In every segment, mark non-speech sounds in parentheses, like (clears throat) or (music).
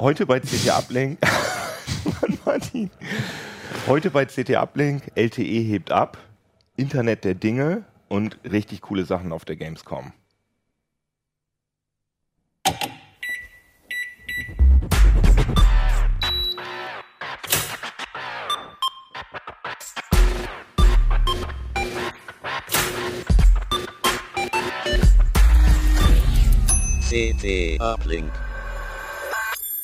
Heute bei CT Uplink. (laughs) Martin. Heute bei CT Uplink, LTE hebt ab, Internet der Dinge und richtig coole Sachen auf der Gamescom. CT Uplink.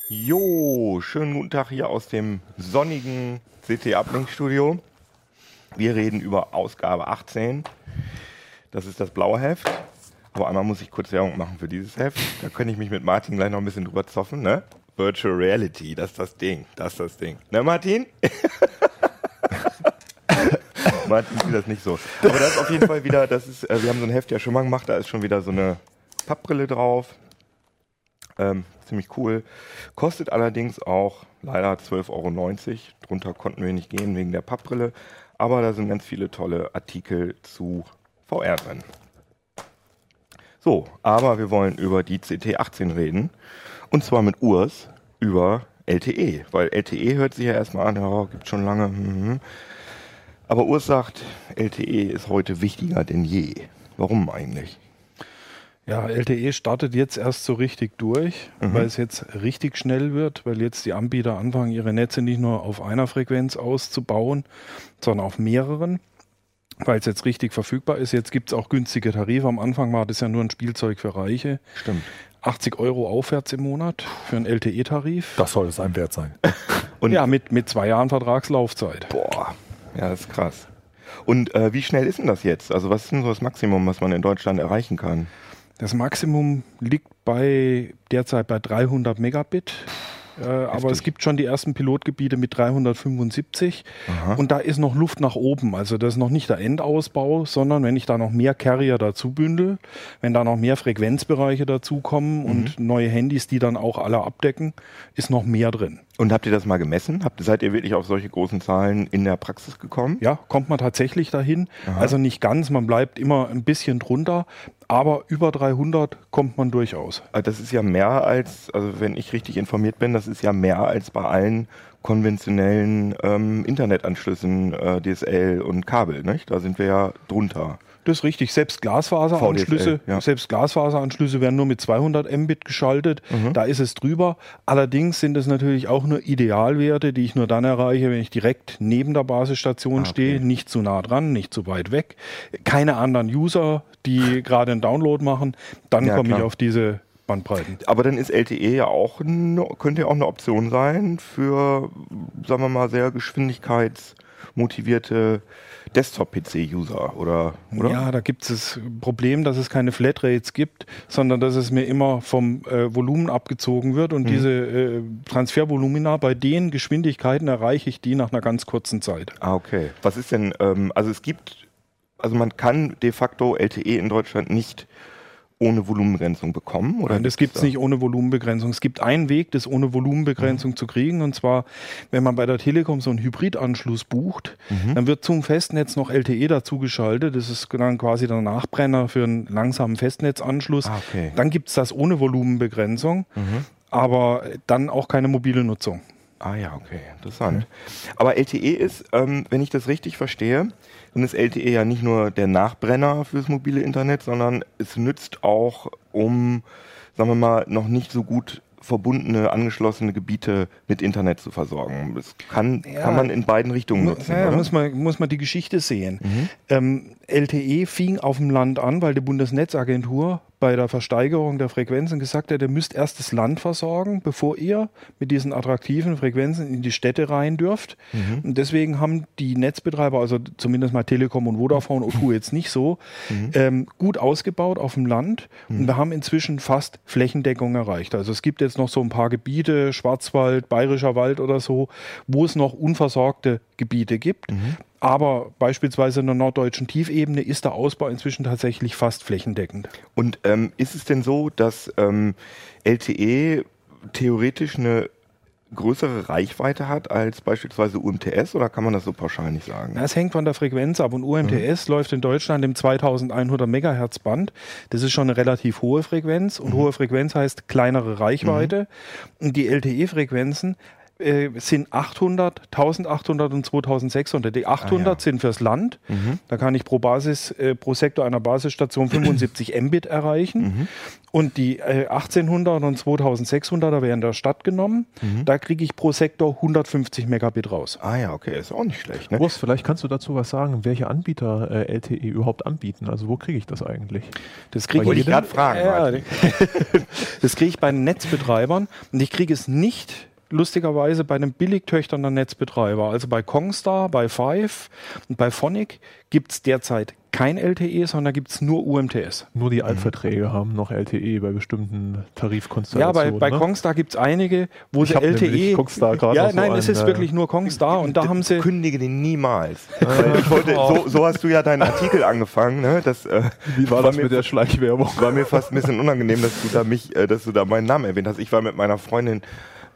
Jo, schönen guten Tag hier aus dem sonnigen CT Uplink Studio. Wir reden über Ausgabe 18. Das ist das blaue Heft. Aber einmal muss ich kurz Werbung machen für dieses Heft. Da könnte ich mich mit Martin gleich noch ein bisschen drüber zoffen, ne? Virtual Reality, das ist das Ding. Das ist das Ding. Ne, Martin? (laughs) Martin sieht das nicht so. Aber das ist auf jeden Fall wieder, das ist, äh, wir haben so ein Heft ja schon mal gemacht, da ist schon wieder so eine Pappbrille drauf. Ähm, ziemlich cool. Kostet allerdings auch leider 12,90 Euro. Drunter konnten wir nicht gehen wegen der Pappbrille. Aber da sind ganz viele tolle Artikel zu VR drin. So, aber wir wollen über die CT18 reden. Und zwar mit Urs über LTE. Weil LTE hört sich ja erstmal an, ja, gibt schon lange. Mhm. Aber Urs sagt, LTE ist heute wichtiger denn je. Warum eigentlich? Ja, LTE startet jetzt erst so richtig durch, Mhm. weil es jetzt richtig schnell wird, weil jetzt die Anbieter anfangen, ihre Netze nicht nur auf einer Frequenz auszubauen, sondern auf mehreren, weil es jetzt richtig verfügbar ist. Jetzt gibt es auch günstige Tarife. Am Anfang war das ja nur ein Spielzeug für Reiche. Stimmt. 80 Euro aufwärts im Monat für einen LTE-Tarif. Das soll es einem wert sein. (laughs) Und Ja, mit, mit zwei Jahren Vertragslaufzeit. Boah, ja, das ist krass. Und äh, wie schnell ist denn das jetzt? Also was ist denn so das Maximum, was man in Deutschland erreichen kann? Das Maximum liegt bei derzeit bei 300 Megabit. Äh, aber es gibt schon die ersten Pilotgebiete mit 375 Aha. und da ist noch Luft nach oben. Also das ist noch nicht der Endausbau, sondern wenn ich da noch mehr Carrier dazu bündel, wenn da noch mehr Frequenzbereiche dazukommen und neue Handys, die dann auch alle abdecken, ist noch mehr drin. Und habt ihr das mal gemessen? Habt, seid ihr wirklich auf solche großen Zahlen in der Praxis gekommen? Ja, kommt man tatsächlich dahin. Also nicht ganz, man bleibt immer ein bisschen drunter, aber über 300 kommt man durchaus. Das ist ja mehr als, also wenn ich richtig informiert bin, das ist ja mehr als bei allen konventionellen ähm, Internetanschlüssen, äh, DSL und Kabel, nicht? Da sind wir ja drunter. Das ist richtig. Selbst Glasfaseranschlüsse, VDSL, ja. selbst Glasfaseranschlüsse werden nur mit 200 Mbit geschaltet. Mhm. Da ist es drüber. Allerdings sind es natürlich auch nur Idealwerte, die ich nur dann erreiche, wenn ich direkt neben der Basisstation Ah, okay. stehe, nicht zu nah dran, nicht zu weit weg. Keine anderen User, die gerade einen Download machen. Dann Ja, komme ich auf diese Bandbreiten. Aber dann ist LTE ja auch, ne, könnte ja auch eine Option sein für, sagen wir mal, sehr geschwindigkeitsmotivierte Desktop-PC-User, oder? oder? Ja, da gibt es das Problem, dass es keine Flatrates gibt, sondern dass es mir immer vom äh, Volumen abgezogen wird Mhm. und diese äh, Transfervolumina, bei den Geschwindigkeiten erreiche ich die nach einer ganz kurzen Zeit. Ah, okay. Was ist denn, ähm, also es gibt, also man kann de facto LTE in Deutschland nicht ohne Volumenbegrenzung bekommen, oder? Nein, das gibt es da- nicht ohne Volumenbegrenzung. Es gibt einen Weg, das ohne Volumenbegrenzung zu kriegen. Und zwar, wenn man bei der Telekom so einen Hybridanschluss bucht, dann wird zum Festnetz noch LTE dazugeschaltet. Das ist dann quasi der Nachbrenner für einen langsamen Festnetzanschluss. Ah, okay. Dann gibt es das ohne Volumenbegrenzung, aber dann auch keine mobile Nutzung. Ah ja, okay, interessant. Aber LTE ist, ähm, wenn ich das richtig verstehe, dann ist LTE ja nicht nur der Nachbrenner fürs mobile Internet, sondern es nützt auch, um, sagen wir mal, noch nicht so gut verbundene, angeschlossene Gebiete mit Internet zu versorgen. Das kann, Ja. kann man in beiden Richtungen nutzen, ja, muss, man, muss man die Geschichte sehen. Ähm, LTE fing auf dem Land an, weil die Bundesnetzagentur bei der Versteigerung der Frequenzen gesagt hat, ihr müsst erst das Land versorgen, bevor ihr mit diesen attraktiven Frequenzen in die Städte rein dürft. Und deswegen haben die Netzbetreiber, also zumindest mal Telekom und Vodafone, O2 (laughs) jetzt nicht so, ähm, gut ausgebaut auf dem Land. Und wir haben inzwischen fast Flächendeckung erreicht. Also es gibt jetzt noch so ein paar Gebiete, Schwarzwald, Bayerischer Wald oder so, wo es noch unversorgte Gebiete gibt. Aber beispielsweise in der norddeutschen Tiefebene ist der Ausbau inzwischen tatsächlich fast flächendeckend. Und ähm, ist es denn so, dass ähm, LTE theoretisch eine größere Reichweite hat als beispielsweise UMTS oder kann man das so pauschal nicht sagen? Na, es hängt von der Frequenz ab und UMTS läuft in Deutschland im 2100 Megahertz Band. Das ist schon eine relativ hohe Frequenz und hohe Frequenz heißt kleinere Reichweite. Und die LTE-Frequenzen äh, sind 800, 1800 und 2600. Die 800 Ah, ja. sind fürs Land. Da kann ich pro Basis, äh, pro Sektor einer Basisstation 75 (clears throat) Mbit erreichen. Und die äh, 1800 und 2600er werden der Stadt genommen. Da kriege ich pro Sektor 150 Megabit raus. Ah ja, okay, ist auch nicht schlecht. Ne? Urs, vielleicht kannst du dazu was sagen, welche Anbieter äh, LTE überhaupt anbieten. Also wo kriege ich das eigentlich? Das kriege ich, gerade fragen. Ja, (laughs) das kriege ich bei den Netzbetreibern und ich kriege es nicht lustigerweise bei den Billigtöchtern der Netzbetreiber. Also bei Kongstar, bei Five und bei Phonic gibt es derzeit kein LTE, sondern da gibt es nur UMTS. Nur die Altverträge haben noch LTE bei bestimmten Ja, Tarifkonstellationen. bei, bei ne? Kongstar gibt es einige, wo Ich sie LTE. Kongstar gerade ja, so nein, es einen, ist äh, wirklich nur Kongstar und da haben sie. Kündige den niemals. (laughs) Ich wollte, so, so hast du ja deinen Artikel angefangen. Ne? Das, äh, Wie war das mir, mit der Schleichwerbung? war mir fast ein bisschen unangenehm, dass du da mich, äh, dass du da meinen Namen erwähnt hast. Ich war mit meiner Freundin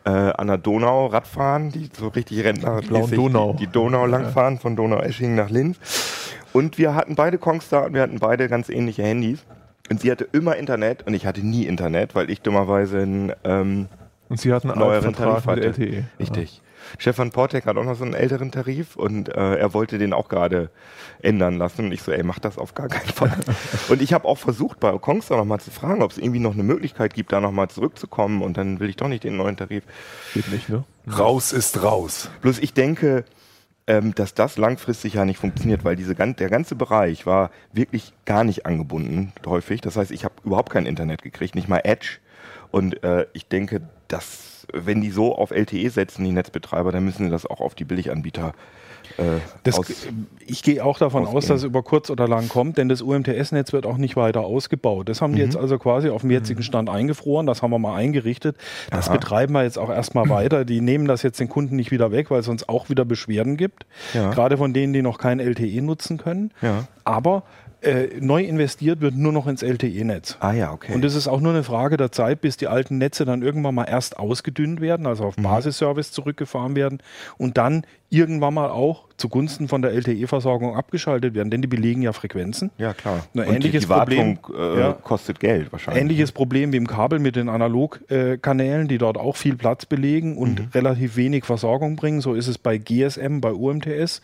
äh, an der Donau Radfahren, die so richtig Rentner blauen Donau. Die, die Donau langfahren von Donau-Eschingen nach Linz. Und wir hatten beide Kongstar und wir hatten beide ganz ähnliche Handys. Und sie hatte immer Internet und ich hatte nie Internet, weil ich dummerweise einen ähm, Und sie hatten einen neueren Tarif hatte. LTE. Richtig. Stefan Portek hat auch noch so einen älteren Tarif und äh, er wollte den auch gerade ändern lassen. Und ich so, ey, mach das auf gar keinen Fall. (laughs) und ich habe auch versucht, bei Kongstar noch mal zu fragen, ob es irgendwie noch eine Möglichkeit gibt, da noch mal zurückzukommen. Und dann will ich doch nicht den neuen Tarif. Geht nicht, ne? Raus ist raus. Bloß ich denke, ähm, dass das langfristig ja nicht funktioniert, weil diese, gan- der ganze Bereich war wirklich gar nicht angebunden, häufig. Das heißt, ich habe überhaupt kein Internet gekriegt, nicht mal Edge. Und äh, ich denke, dass, wenn die so auf LTE setzen, die Netzbetreiber, dann müssen sie das auch auf die Billiganbieter äh, Das, aus. ich gehe auch davon aus, ausgehen. dass es über kurz oder lang kommt, denn das UMTS-Netz wird auch nicht weiter ausgebaut. Das haben die jetzt also quasi auf dem jetzigen Stand eingefroren, das haben wir mal eingerichtet. Das Aha. betreiben wir jetzt auch erstmal (clears throat) weiter. Die nehmen das jetzt den Kunden nicht wieder weg, weil es sonst auch wieder Beschwerden gibt. Ja. Gerade von denen, die noch kein LTE nutzen können. Ja. Aber äh, neu investiert wird nur noch ins LTE-Netz. Ah ja, okay. Und es ist auch nur eine Frage der Zeit, bis die alten Netze dann irgendwann mal erst ausgedünnt werden, also auf Basisservice zurückgefahren werden und dann irgendwann mal auch zugunsten von der LTE-Versorgung abgeschaltet werden, denn die belegen ja Frequenzen. ja, klar. Ein Und ähnliches die Wartung Problem, äh, ja. kostet Geld wahrscheinlich. Ähnliches Problem wie im Kabel mit den Analogkanälen, die dort auch viel Platz belegen und relativ wenig Versorgung bringen. So ist es bei GSM, bei UMTS.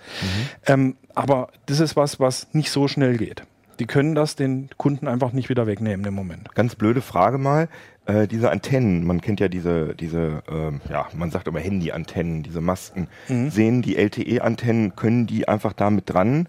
Ähm, aber das ist was, was nicht so schnell geht. Die können das den Kunden einfach nicht wieder wegnehmen im Moment. Ganz blöde Frage mal. Äh, diese Antennen, man kennt ja diese, diese ähm, ja, man sagt immer Handy-Antennen, diese Masken. Mhm. Sehen die LTE-Antennen, können die einfach damit dran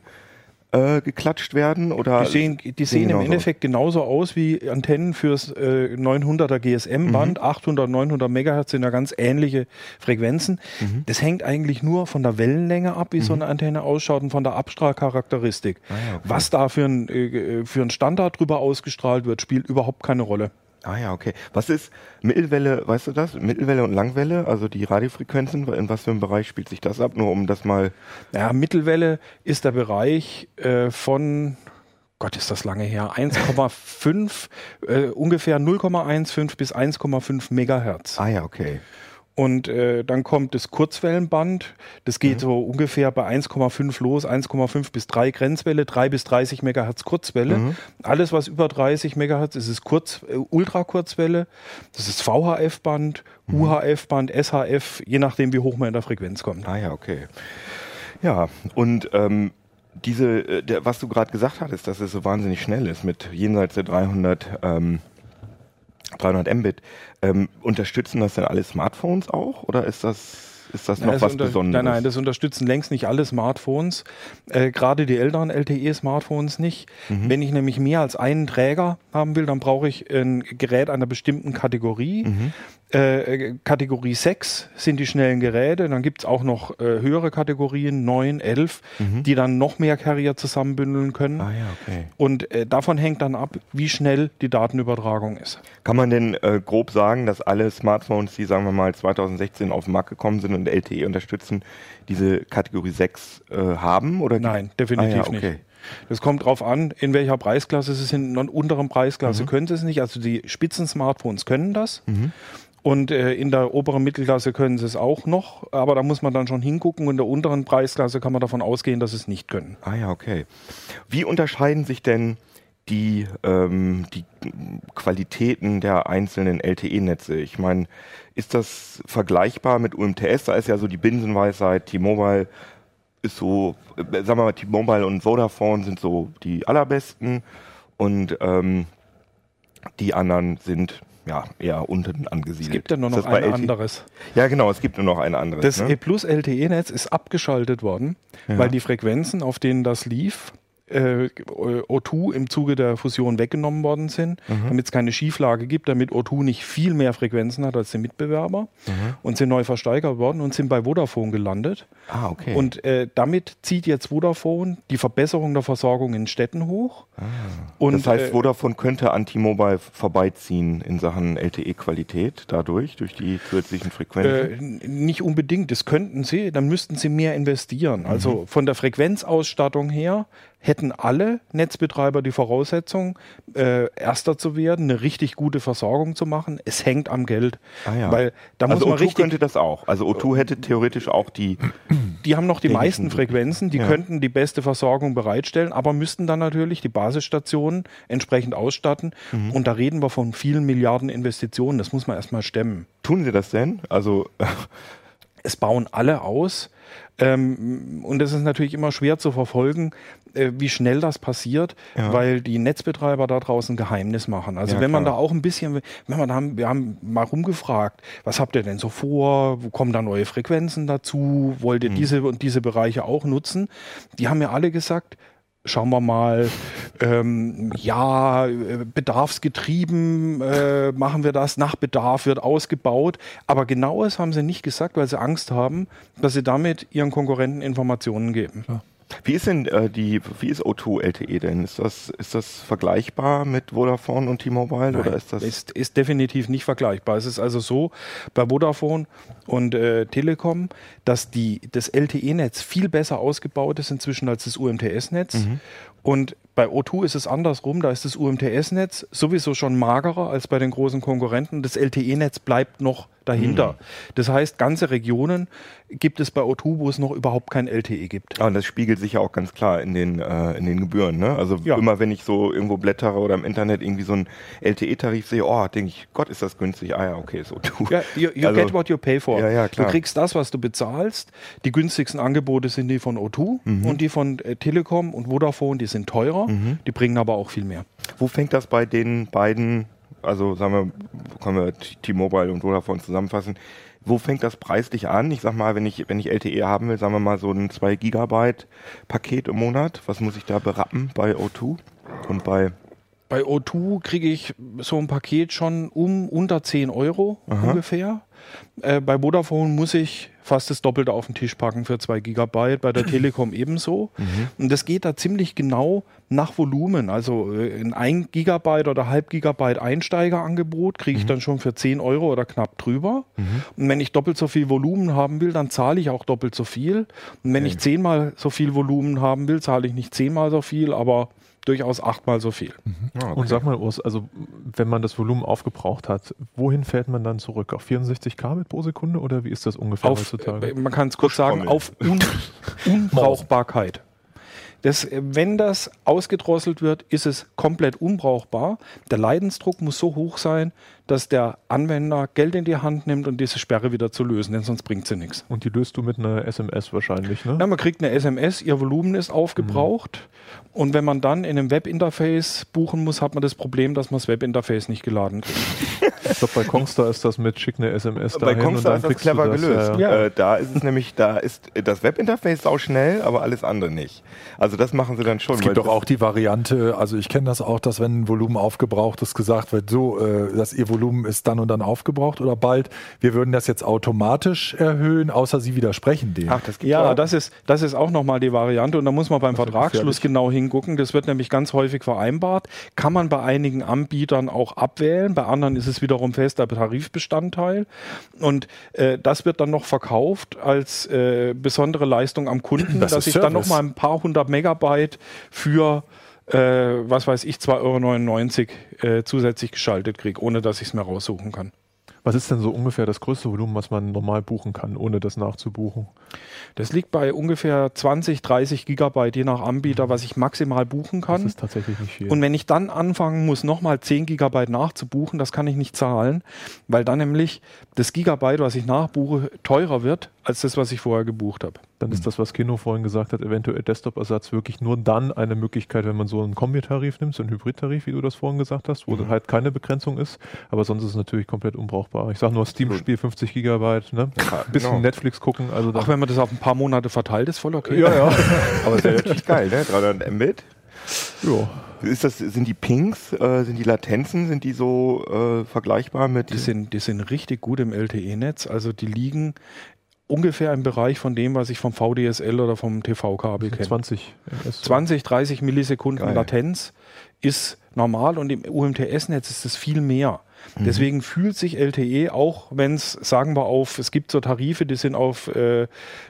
äh, geklatscht werden? Oder Die sehen, die sehen im genauso Endeffekt genauso aus wie Antennen fürs äh, 900er GSM-Band. 800, 900 Megahertz sind ja ganz ähnliche Frequenzen. Das hängt eigentlich nur von der Wellenlänge ab, wie so eine Antenne ausschaut und von der Abstrahlcharakteristik. ja, okay. Was da für ein, äh, für ein Standard drüber ausgestrahlt wird, spielt überhaupt keine Rolle. Ah ja, okay. Was ist Mittelwelle, weißt du das? Mittelwelle und Langwelle, also die Radiofrequenzen, in was für einem Bereich spielt sich das ab? Nur um das mal. Ja, Mittelwelle ist der Bereich äh, von, Gott, ist das lange her, 1,5, äh, ungefähr 0,15 bis 1,5 Megahertz. Ah ja, okay. Und äh, dann kommt das Kurzwellenband. Das geht so ungefähr bei 1,5 los, 1,5 bis 3 Grenzwelle, 3 bis 30 Megahertz Kurzwelle. Alles, was über 30 Megahertz ist, ist Kurz, äh, Ultrakurzwelle. Das ist VHF-Band, UHF-Band, SHF, je nachdem, wie hoch man in der Frequenz kommt. Ah ja, okay. Ja, und ähm, diese, äh, der, was du gerade gesagt hattest, dass es so wahnsinnig schnell ist mit jenseits der 300, ähm, 300 Mbit, ähm, unterstützen das denn alle Smartphones auch oder ist das, ist das noch das was unter- Besonderes? Nein, nein, das unterstützen längst nicht alle Smartphones, äh, gerade die älteren LTE-Smartphones nicht. Mhm. Wenn ich nämlich mehr als einen Träger haben will, dann brauche ich ein Gerät einer bestimmten Kategorie. Mhm. Äh, Kategorie 6 sind die schnellen Geräte, dann gibt es auch noch äh, höhere Kategorien, 9, 11, die dann noch mehr Carrier zusammenbündeln können. Mhm. Ah ja, okay. Und äh, davon hängt dann ab, wie schnell die Datenübertragung ist. Kann man denn äh, grob sagen, dass alle Smartphones, die sagen wir mal 2016 auf den Markt gekommen sind und LTE unterstützen, diese Kategorie 6 äh, haben? Oder Nein, definitiv ah, ja, okay. nicht. Das kommt drauf an, in welcher Preisklasse sie sind. In einer unteren Preisklasse Mhm. können sie es nicht. Also die Spitzen-Smartphones können das. Und äh, in der oberen Mittelklasse können sie es auch noch, aber da muss man dann schon hingucken. In der unteren Preisklasse kann man davon ausgehen, dass sie es nicht können. Ah ja, okay. Wie unterscheiden sich denn die, ähm, die Qualitäten der einzelnen LTE-Netze? Ich meine, ist das vergleichbar mit UMTS? Da ist ja so die Binsenweisheit, T-Mobile ist so, äh, sagen wir mal, T-Mobile und Vodafone sind so die allerbesten und ähm, die anderen sind ja eher unten angesiedelt. Es gibt ja nur noch ein LTE? anderes. Ja, genau, es gibt nur noch ein anderes. Das ne? E Plus LTE-Netz ist abgeschaltet worden, weil die Frequenzen, auf denen das lief, äh, O2 im Zuge der Fusion weggenommen worden sind, Mhm. damit es keine Schieflage gibt, damit O2 nicht viel mehr Frequenzen hat als die Mitbewerber Mhm. und sind neu versteigert worden und sind bei Vodafone gelandet. ah, okay. Und äh, damit zieht jetzt Vodafone die Verbesserung der Versorgung in Städten hoch. Und, Ah. das heißt, äh, Vodafone könnte an T-Mobile vorbeiziehen in Sachen LTE-Qualität dadurch, durch die zusätzlichen Frequenzen. Äh, nicht unbedingt, das könnten sie, dann müssten sie mehr investieren. Mhm. Also von der Frequenzausstattung her hätten alle Netzbetreiber die Voraussetzung, äh, erster zu werden, eine richtig gute Versorgung zu machen. Es hängt am Geld. Ah ja. Weil da also muss man O2 richtig, könnte das auch. Also O2 hätte theoretisch auch die. (clears throat) die haben noch die meisten Frequenzen, die Ja. könnten die beste Versorgung bereitstellen, aber müssten dann natürlich die Basisstationen entsprechend ausstatten. Mhm. Und da reden wir von vielen Milliarden Investitionen. Das muss man erstmal stemmen. Tun sie das denn? Also es bauen alle aus. Ähm, und es ist natürlich immer schwer zu verfolgen, äh, wie schnell das passiert, Ja. weil die Netzbetreiber da draußen Geheimnis machen. Also Ja, wenn man klar. da auch ein bisschen, wenn man da, haben- wir haben mal rumgefragt, was habt ihr denn so vor? Wo kommen da neue Frequenzen dazu? Wollt Mhm. ihr diese und diese Bereiche auch nutzen? Die haben ja alle gesagt, schauen wir mal, ähm, ja, äh, bedarfsgetrieben äh, machen wir das, nach Bedarf wird ausgebaut. Aber genaues haben sie nicht gesagt, weil sie Angst haben, dass sie damit ihren Konkurrenten Informationen geben. Wie ist denn äh, die, wie ist O2 LTE denn? Ist das, ist das vergleichbar mit Vodafone und T-Mobile oder ist das? ist, ist definitiv nicht vergleichbar. Es ist also so bei Vodafone und äh, Telekom, dass die, das LTE-Netz viel besser ausgebaut ist inzwischen als das UMTS-Netz. Mhm. Und bei O2 ist es andersrum, da ist das UMTS-Netz sowieso schon magerer als bei den großen Konkurrenten. Das LTE-Netz bleibt noch dahinter. Mhm. Das heißt, ganze Regionen gibt es bei O2, wo es noch überhaupt kein LTE gibt. Ah, und das spiegelt sich ja auch ganz klar in den, äh, in den Gebühren. Ne? Also Ja. immer wenn ich so irgendwo blättere oder im Internet irgendwie so einen LTE-Tarif sehe, oh, denke ich, Gott, ist das günstig. Ah ja, okay, ist O2. Ja, you, you (laughs) Also- get what you pay for. Ja, ja, klar. Du kriegst das, was du bezahlst. Die günstigsten Angebote sind die von O2 Mhm. und die von äh, Telekom und Vodafone, die sind teurer, die bringen aber auch viel mehr. Wo fängt das bei den beiden, also sagen wir, können wir T-Mobile und Vodafone zusammenfassen, wo fängt das preislich an? Ich sag mal, wenn ich, wenn ich LTE haben will, sagen wir mal so ein 2 Gigabyte Paket im Monat, was muss ich da berappen bei O2 und bei Bei O2 kriege ich so ein Paket schon um unter 10 Euro ungefähr. Äh, bei Vodafone muss ich fast das Doppelte auf den Tisch packen für 2 Gigabyte, bei der (clears throat) Telekom ebenso. Und das geht da ziemlich genau nach Volumen. Also äh, ein 1 Gigabyte oder halb Gigabyte Einsteigerangebot kriege ich dann schon für 10 Euro oder knapp drüber. Und wenn ich doppelt so viel Volumen haben will, dann zahle ich auch doppelt so viel. Und wenn ich zehnmal so viel Volumen haben will, zahle ich nicht zehnmal so viel, aber durchaus achtmal so viel. Ah, Und sag mal, Urs, also wenn man das Volumen aufgebraucht hat, wohin fährt man dann zurück? Auf 64 Kbit pro Sekunde oder wie ist das ungefähr auf, heutzutage? äh, man kann es kurz sagen, auf Un (laughs) Unbrauchbarkeit. Das, äh, wenn das ausgedrosselt wird, ist es komplett unbrauchbar. Der Leidensdruck muss so hoch sein, dass der Anwender Geld in die Hand nimmt und diese Sperre wieder zu lösen, denn sonst bringt sie nichts. Und die löst du mit einer SMS wahrscheinlich, ne? Na, man kriegt eine SMS, ihr Volumen ist aufgebraucht. Und wenn man dann in einem Webinterface buchen muss, hat man das Problem, dass man das Webinterface nicht geladen kriegt. (laughs) Ich glaube, bei Kongstar ist das mit schick eine SMS Bei dahin Kongstar und ist das clever das, gelöst. Ja, ja. Ja. Äh, da ist es nämlich, da ist das Webinterface sau schnell, aber alles andere nicht. Also das machen sie dann schon. Es gibt doch auch die Variante, also ich kenne das auch, dass wenn ein Volumen aufgebraucht ist, gesagt wird, so, äh, dass ihr Volumen ist dann und dann aufgebraucht oder bald. Wir würden das jetzt automatisch erhöhen, außer Sie widersprechen dem. Ach, das Ja, auch. das ist, das ist auch nochmal die Variante und da muss man beim Vertragsschluss gefährlich. genau hingucken. Das wird nämlich ganz häufig vereinbart. Kann man bei einigen Anbietern auch abwählen, bei anderen ist es wiederum fester Tarifbestandteil und äh, das wird dann noch verkauft als äh, besondere Leistung am Kunden, Das dass ich dann Service. noch mal ein paar hundert Megabyte für äh, was weiß ich, 2,99 Euro äh, zusätzlich geschaltet kriege, ohne dass ich es mehr raussuchen kann. Was ist denn so ungefähr das größte Volumen, was man normal buchen kann, ohne das nachzubuchen? Das liegt bei ungefähr 20, 30 Gigabyte, je nach Anbieter, was ich maximal buchen Das kann. ist tatsächlich nicht viel. Und wenn ich dann anfangen muss, nochmal 10 Gigabyte nachzubuchen, das kann ich nicht zahlen, weil dann nämlich das Gigabyte, was ich nachbuche, teurer wird als das, was ich vorher gebucht habe. dann ist das, was Kino vorhin gesagt hat, eventuell Desktop-Ersatz wirklich nur dann eine Möglichkeit, wenn man so einen Kombitarif nimmt, so einen Hybrid-Tarif, wie du das vorhin gesagt hast, wo Mhm. halt keine Begrenzung ist. Aber sonst ist es natürlich komplett unbrauchbar. Ich sage nur Steam-Spiel 50 Gigabyte, ne? Ja, Ein bisschen genau. Netflix gucken. Also Ach, wenn man das auf ein paar Monate verteilt, ist voll okay. ja, ja. (laughs) Aber ist ja natürlich geil, ne? 300 Mbit. ja. Ist das, sind die Pings, äh, sind die Latenzen, sind die so äh, vergleichbar mit Die sind, die sind richtig gut im LTE-Netz. Also die liegen ungefähr im Bereich von dem, was ich vom VDSL oder vom TV-Kabel kenne. 20 MS. 20, 30 Millisekunden Geil. Latenz ist normal und im UMTS-Netz ist es viel mehr. Mhm. Deswegen fühlt sich LTE, auch wenn es, sagen wir auf, es gibt so Tarife, die sind auf äh,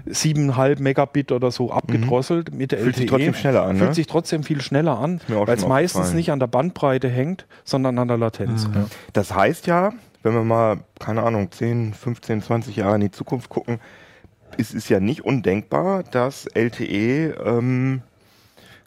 7,5 Megabit oder so abgedrosselt mit der Mhm. Fühlt LTE. sich trotzdem schneller an, Fühlt ne? sich trotzdem viel schneller an, weil es meistens nicht an der Bandbreite hängt, sondern an der Latenz. Mhm. Das heißt ja, wenn wir mal, keine Ahnung, 10, 15, 20 Jahre in die Zukunft gucken, es ist ja nicht undenkbar, dass LTE ähm,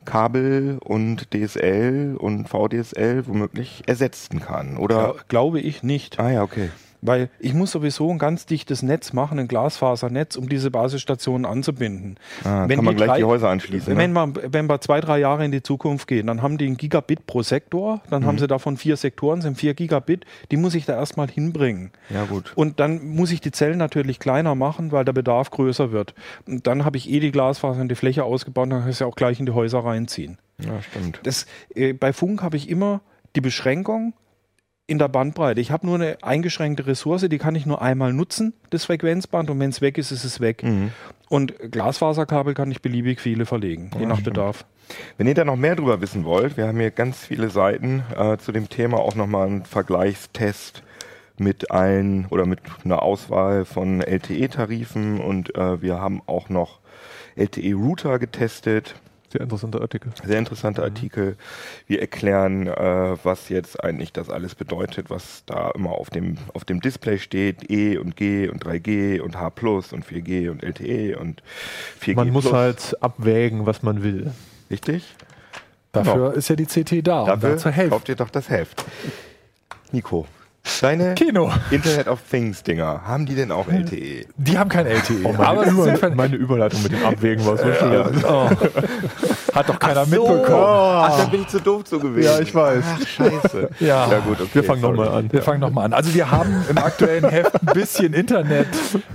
Kabel und DSL und VDSL womöglich ersetzen kann. Oder? Gla- Glaube ich nicht. Ah ja, okay. Weil ich muss sowieso ein ganz dichtes Netz machen, ein Glasfasernetz, um diese Basisstationen anzubinden. Ah, Wenn kann man die gleich drei- die Häuser anschließen. Wenn, Ne? wir, wenn wir zwei, drei Jahre in die Zukunft gehen, dann haben die ein Gigabit pro Sektor, dann Mhm. haben sie davon vier Sektoren, sind vier Gigabit, die muss ich da erstmal hinbringen. Ja gut. Und dann muss ich die Zellen natürlich kleiner machen, weil der Bedarf größer wird. Und dann habe ich eh die Glasfaser in die Fläche ausgebaut, dann kann ich sie auch gleich in die Häuser reinziehen. Ja, stimmt. Das, äh, bei Funk habe ich immer die Beschränkung in der Bandbreite. Ich habe nur eine eingeschränkte Ressource, die kann ich nur einmal nutzen, das Frequenzband, und wenn es weg ist, ist es weg. Mhm. Und Glasfaserkabel kann ich beliebig viele verlegen, je Ja, nach stimmt. Bedarf. Wenn ihr da noch mehr drüber wissen wollt, wir haben hier ganz viele Seiten äh, zu dem Thema, auch nochmal einen Vergleichstest mit allen oder mit einer Auswahl von LTE-Tarifen und äh, wir haben auch noch LTE-Router getestet. Sehr interessanter Artikel. Sehr interessanter Artikel. Wir erklären, äh, was jetzt eigentlich das alles bedeutet, was da immer auf dem, auf dem Display steht. E und G und 3G und H und 4G und LTE und 4G. Man muss plus. halt abwägen, was man will. Richtig? Dafür ist ja die CT da, um da Dafür zu helfen. kauft ihr doch das Heft. Nico, deine Kino. Internet of Things Dinger, haben die denn auch LTE? Die haben kein LTE. Oh, aber meine, sind Über meine Überleitung mit dem Abwägen war so schön. oh. Hat doch keiner So. mitbekommen. Ach, dann bin ich zu doof zu gewesen. Ja, ich weiß. Ach, scheiße. (laughs) Ja. ja gut, okay. Wir fangen nochmal an. Wir fangen nochmal an. Also wir haben im aktuellen Heft ein bisschen Internet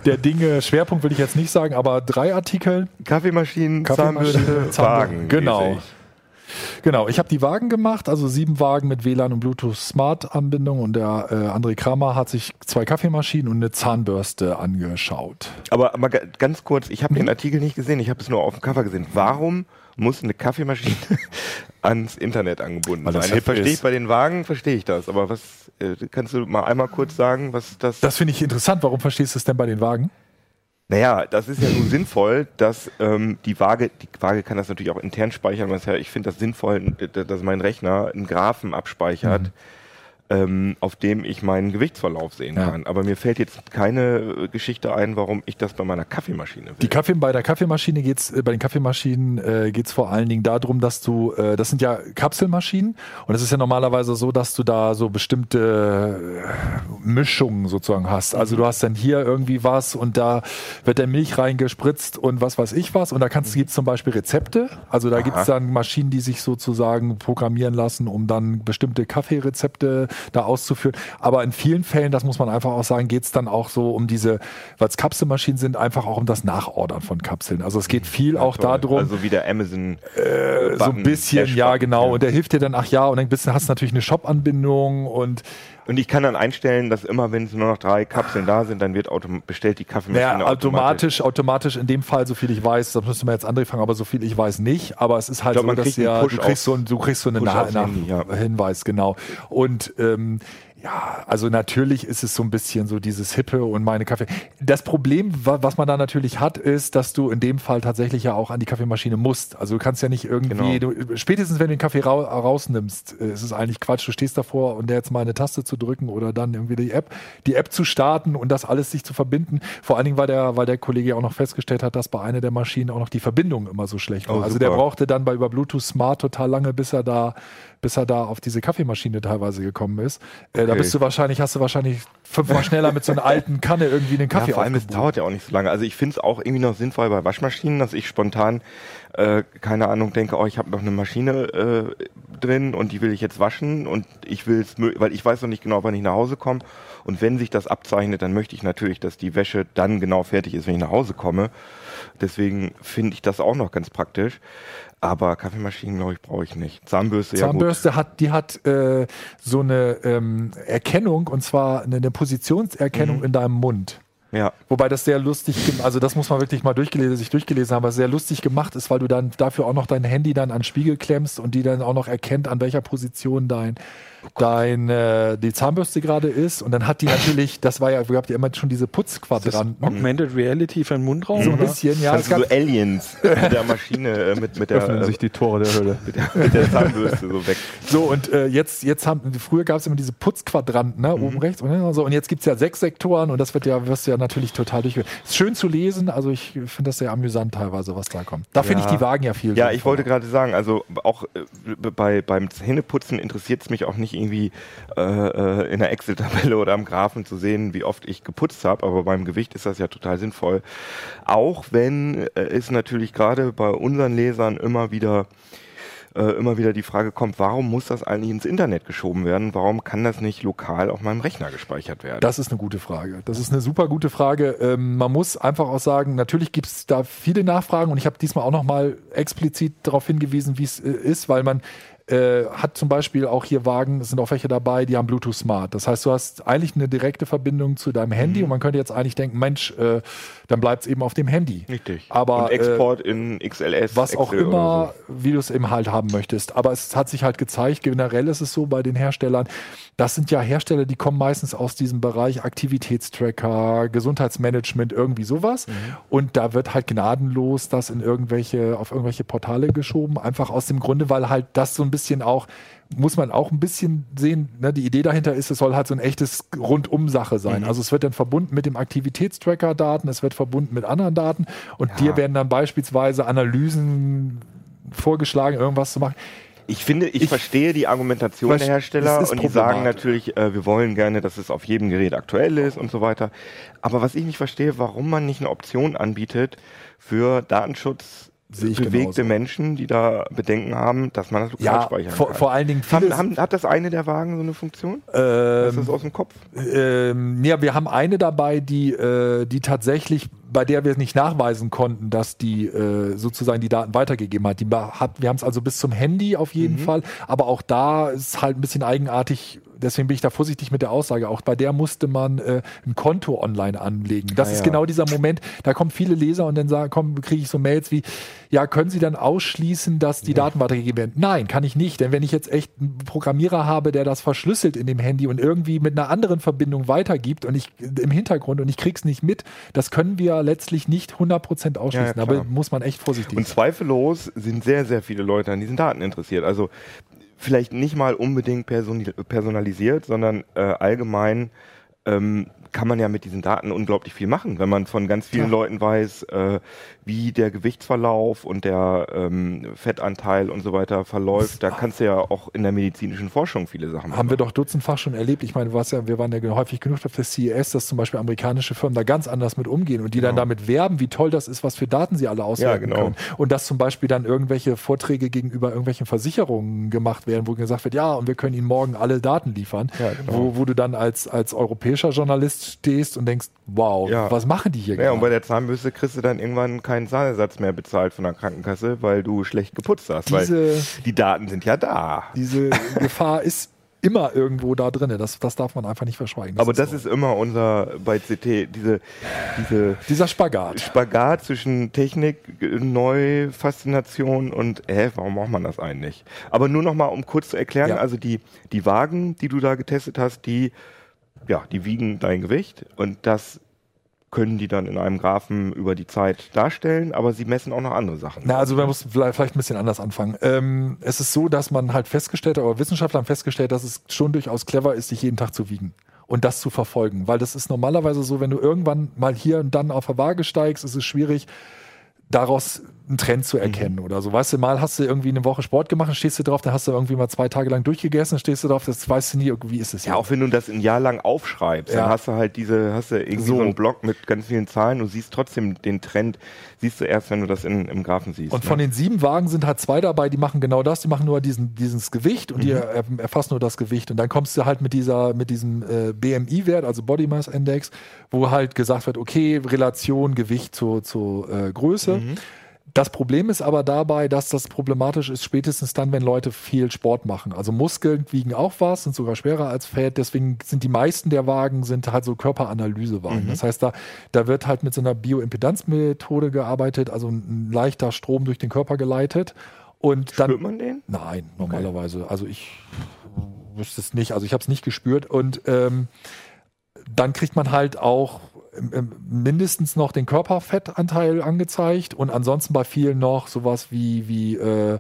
der Dinge. Schwerpunkt will ich jetzt nicht sagen, aber drei Artikel. Kaffeemaschinen, Kaffeemaschine, Zahnbürste, Zahnbürste. Wagen. Genau. ich. Genau, ich habe die Wagen gemacht, also sieben Wagen mit WLAN und Bluetooth Smart Anbindung und der äh, André Kramer hat sich zwei Kaffeemaschinen und eine Zahnbürste angeschaut. Aber mal ga- ganz kurz, ich habe den Artikel nicht gesehen, ich habe es nur auf dem Cover gesehen. Warum muss eine Kaffeemaschine (laughs) ans Internet angebunden das sein? hip verstehe ich bei den Wagen, verstehe ich das. Aber was äh, kannst du mal einmal kurz sagen, was das Das finde ich interessant. Warum verstehst du es denn bei den Wagen? Naja, das ist ja nun sinnvoll, dass ähm, die Waage, die Waage kann das natürlich auch intern speichern, was ja, ich finde das sinnvoll, d- dass mein Rechner einen Graphen abspeichert, ähm, auf dem ich meinen Gewichtsverlauf sehen Ja. kann. Aber mir fällt jetzt keine äh, Geschichte ein, warum ich das bei meiner Kaffeemaschine will. Die Kaffee, bei der Kaffeemaschine geht's, äh, bei den Kaffeemaschinen äh, geht's vor allen Dingen darum, dass du, äh, das sind ja Kapselmaschinen und es ist ja normalerweise so, dass du da so bestimmte äh, Mischungen sozusagen hast. Also du hast dann hier irgendwie was und da wird dann Milch reingespritzt und was weiß ich was und da kannst gibt's zum Beispiel Rezepte. Also da gibt's dann Maschinen, die sich sozusagen programmieren lassen, um dann bestimmte Kaffeerezepte da auszuführen. Aber in vielen Fällen, das muss man einfach auch sagen, geht's dann auch so um diese, weil es Kapselmaschinen sind, einfach auch um das Nachordern von Kapseln. Also es geht viel auch Toll. darum, Also wie der Amazon. äh, so ein bisschen, ja genau. Und der hilft dir dann, ach ja, und dann bist, hast du natürlich eine Shop-Anbindung und Und ich kann dann einstellen, dass immer, wenn es nur noch drei Kapseln da sind, dann wird bestellt die Kaffeemaschine naja, automatisch, automatisch in dem Fall, so viel ich weiß, das müsste man jetzt André fragen, aber so viel ich weiß nicht. Aber es ist halt glaub, so, dass ja, du kriegst so, du kriegst so einen ja. Hinweis, genau. Und ähm, Ja, also natürlich ist es so ein bisschen so dieses Hippe und meine Kaffee. Das Problem, wa- was man da natürlich hat, ist, dass du in dem Fall tatsächlich ja auch an die Kaffeemaschine musst. Also du kannst ja nicht irgendwie, Genau. du, spätestens wenn du den Kaffee rau rausnimmst, äh, ist es eigentlich Quatsch. Du stehst davor und der jetzt mal eine Taste zu drücken oder dann irgendwie die App, die App zu starten und das alles sich zu verbinden. Vor allen Dingen, weil der, weil der Kollege ja auch noch festgestellt hat, dass bei einer der Maschinen auch noch die Verbindung immer so schlecht war. Oh, also der brauchte dann bei über Bluetooth Smart total lange, bis er da, bis er da auf diese Kaffeemaschine teilweise gekommen ist. Äh, da Okay. bist du wahrscheinlich, hast du wahrscheinlich fünfmal (laughs) schneller mit so einer alten Kanne irgendwie den Kaffee ja, vor allem, es dauert ja auch nicht so lange. Also ich finde es auch irgendwie noch sinnvoll bei Waschmaschinen, dass ich spontan, äh, keine Ahnung, denke, oh, ich habe noch eine Maschine äh, drin und die will ich jetzt waschen und ich will es, weil ich weiß noch nicht genau, wann ich nach Hause komme. Und wenn sich das abzeichnet, dann möchte ich natürlich, dass die Wäsche dann genau fertig ist, wenn ich nach Hause komme. Deswegen finde ich das auch noch ganz praktisch. Aber Kaffeemaschinen, glaube ich, brauche ich nicht. Zahnbürste, ja gut. Zahnbürste hat, die hat äh, so eine ähm, Erkennung und zwar eine, eine Positionserkennung Mhm. in deinem Mund. Ja, Wobei das sehr lustig, also das muss man wirklich mal durchgelesen, sich durchgelesen haben, was sehr lustig gemacht ist, weil du dann dafür auch noch dein Handy dann an den Spiegel klemmst und die dann auch noch erkennt, an welcher Position dein, dein äh, die Zahnbürste gerade ist. Und dann hat die (laughs) natürlich, das war ja, ihr habt ja immer schon diese Putzquadranten. Augmented Reality für den Mundraum? So ein bisschen, ja. Es du gab, so Aliens (laughs) mit der Maschine, äh, mit, mit der, Öffnen äh, sich die Tore der Hölle. mit der, mit der Zahnbürste so weg. So, und äh, jetzt, jetzt haben, früher gab es immer diese Putzquadranten, ne, Mhm. oben rechts und, so, und jetzt gibt's ja sechs Sektoren und das wird ja, wirst du ja natürlich total durchgeführt. Ist schön zu lesen, also ich finde das sehr amüsant teilweise, was da kommt. Da finde ich Ja. die Wagen ja viel. Ja, ich wollte gerade sagen, also auch äh, bei, beim Zähneputzen interessiert es mich auch nicht irgendwie äh, äh, in der Excel-Tabelle (laughs) oder am Graphen zu sehen, wie oft ich geputzt habe, aber beim Gewicht ist das ja total sinnvoll. Auch wenn äh, es natürlich gerade bei unseren Lesern immer wieder äh, immer wieder die Frage kommt, warum muss das eigentlich ins Internet geschoben werden? Warum kann das nicht lokal auf meinem Rechner gespeichert werden? Das ist eine gute Frage. Das ist eine super gute Frage. Ähm, man muss einfach auch sagen, natürlich gibt es da viele Nachfragen und ich habe diesmal auch noch mal explizit darauf hingewiesen, wie es äh, ist, weil man äh, hat zum Beispiel auch hier Wagen, es sind auch welche dabei, die haben Bluetooth Smart. Das heißt, du hast eigentlich eine direkte Verbindung zu deinem Handy und man könnte jetzt eigentlich denken, Mensch, äh, dann bleibt es eben auf dem Handy. Richtig. Aber, Und Export in XLS. was auch Excel oder immer, wie du es eben halt haben möchtest. Aber es hat sich halt gezeigt, generell ist es so bei den Herstellern, das sind ja Hersteller, die kommen meistens aus diesem Bereich Aktivitätstracker, Gesundheitsmanagement, irgendwie sowas. Und da wird halt gnadenlos das in irgendwelche, auf irgendwelche Portale geschoben. Einfach aus dem Grunde, weil halt das so ein bisschen auch muss man auch ein bisschen sehen, ne, die Idee dahinter ist, es soll halt so ein echtes Rundum-Sache sein. Also es wird dann verbunden mit dem Aktivitätstracker-Daten, es wird verbunden mit anderen Daten und dir werden dann beispielsweise Analysen vorgeschlagen, irgendwas zu machen. Ich finde, ich, Ich- verstehe die Argumentation der Hersteller und die sagen natürlich, äh, wir wollen gerne, dass es auf jedem Gerät aktuell ist und so weiter. Aber was ich nicht verstehe, warum man nicht eine Option anbietet für Datenschutz Sehe ich bewegte genauso. Menschen, die da Bedenken haben, dass man das lokal Ja, speichern vor, kann. vor allen Dingen haben, haben, hat das eine der Wagen so eine Funktion? das ähm, ist aus dem Kopf. Ähm, ja, wir haben eine dabei, die, äh, die tatsächlich, bei der wir nicht nachweisen konnten, dass die äh, sozusagen die Daten weitergegeben hat. Die hat wir haben es also bis zum Handy auf jeden Fall, aber auch da ist halt ein bisschen eigenartig. Deswegen bin ich da vorsichtig mit der Aussage. Auch bei der musste man äh, ein Konto online anlegen. Das Ah, ist ja. genau dieser Moment. Da kommen viele Leser und dann sagen, komm, kriege ich so Mails wie, ja, können Sie dann ausschließen, dass die Daten weitergegeben werden? Nein, kann ich nicht. Denn wenn ich jetzt echt einen Programmierer habe, der das verschlüsselt in dem Handy und irgendwie mit einer anderen Verbindung weitergibt und ich im Hintergrund und ich krieg's nicht mit, das können wir letztlich nicht 100% ausschließen. Ja, ja, aber muss man echt vorsichtig Und sein. zweifellos sind sehr, sehr viele Leute an diesen Daten interessiert. Also vielleicht nicht mal unbedingt personalisiert, sondern äh, allgemein ähm, kann man ja mit diesen Daten unglaublich viel machen, wenn man von ganz vielen Klar. Leuten weiß, äh, wie der Gewichtsverlauf und der ähm, Fettanteil und so weiter verläuft. Da kannst du ja auch in der medizinischen Forschung viele Sachen machen. Haben wir doch dutzendfach schon erlebt. Ich meine, du warst ja, wir waren ja häufig genug auf der CES, dass zum Beispiel amerikanische Firmen da ganz anders mit umgehen und die dann damit werben, wie toll das ist, was für Daten sie alle auswerten genau. können. Und dass zum Beispiel dann irgendwelche Vorträge gegenüber irgendwelchen Versicherungen gemacht werden, wo gesagt wird, ja, und wir können ihnen morgen alle Daten liefern, Ja, genau. wo, wo du dann als, als europäischer Journalist stehst und denkst, wow, Ja. was machen die hier Ja, und bei gerade? der Zahnbürste kriegst du dann irgendwann keinen Zahnersatz mehr bezahlt von der Krankenkasse, weil du schlecht geputzt hast. Diese- die Daten sind ja da. Diese (laughs) Gefahr ist immer irgendwo da drin. Das, das darf man einfach nicht verschweigen. Aber das so. ist immer unser bei CT, diese, diese dieser Spagat. Spagat zwischen Technik, Neu, Faszination und, hä, warum macht man das eigentlich? Aber nur noch mal, um kurz zu erklären, Ja. also die, die Wagen, die du da getestet hast, die, ja, die wiegen dein Gewicht und das können die dann in einem Graphen über die Zeit darstellen, aber sie messen auch noch andere Sachen. Na, also man muss vielleicht ein bisschen anders anfangen. Ähm, es ist so, dass man halt festgestellt hat, oder Wissenschaftler haben festgestellt, dass es schon durchaus clever ist, sich jeden Tag zu wiegen und das zu verfolgen. Weil das ist normalerweise so, wenn du irgendwann mal hier und dann auf der Waage steigst, ist es schwierig, daraus einen Trend zu erkennen oder so. Weißt du, mal hast du irgendwie eine Woche Sport gemacht, stehst du drauf, dann hast du irgendwie mal zwei Tage lang durchgegessen, stehst du drauf, das weißt du nie, wie ist es Ja, auch wenn du das ein Jahr lang aufschreibst, Ja. dann hast du halt diese, hast du irgendwie so. So. einen Block mit ganz vielen Zahlen und siehst trotzdem den Trend, siehst du erst, wenn du das in, im Graphen siehst. Und ne? von den sieben Wagen sind halt zwei dabei, die machen genau das, die machen nur diesen, dieses Gewicht und die Mhm. er, erfassen nur das Gewicht. Und dann kommst du halt mit dieser, mit diesem äh, BMI-Wert, also Body Mass Index, wo halt gesagt wird, okay, Relation Gewicht zu, zu äh, Größe. Mhm. Das Problem ist aber dabei, dass das problematisch ist, spätestens dann, wenn Leute viel Sport machen. Also Muskeln wiegen auch was, sind sogar schwerer als Fett. Deswegen sind die meisten der Wagen sind halt so Körperanalysewagen. Mhm. Das heißt, da, da wird halt mit so einer Bioimpedanzmethode gearbeitet, also ein leichter Strom durch den Körper geleitet. Und dann Spürt man den? Nein, normalerweise. Also ich wüsste es nicht. Also ich habe es nicht gespürt. Und ähm, dann kriegt man halt auch mindestens noch den Körperfettanteil angezeigt und ansonsten bei vielen noch sowas wie, wie äh,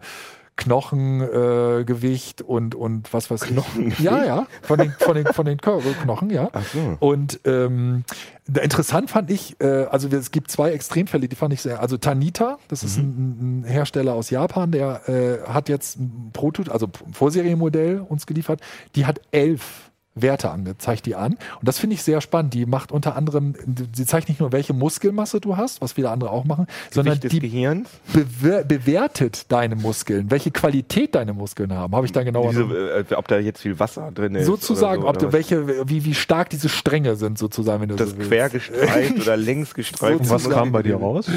Knochengewicht äh, und, und was weiß ich. Knochengewicht? Ja, ja, von den, von den, von den Knochen, ja. Ach so. Und ähm, interessant fand ich, äh, also es gibt zwei Extremfälle, die fand ich sehr. Also Tanita, das ist ein, ein Hersteller aus Japan, der äh, hat jetzt ein Prototyp, also ein Vorserienmodell uns geliefert. Die hat elf Werte angezeigt, die an. Und das finde ich sehr spannend. Die macht unter anderem, sie zeigt nicht nur, welche Muskelmasse du hast, was viele andere auch machen, sondern Gewicht des die Gehirns? bewer bewertet deine Muskeln, welche Qualität deine Muskeln haben. Habe ich da genauer Diese, äh, ob da jetzt viel Wasser drin ist. sozusagen, oder ob so, du welche, wie, wie stark diese Stränge sind, sozusagen, wenn du so das willst. quer gestreift (laughs) oder längs gestreift. Und was kam bei dir raus?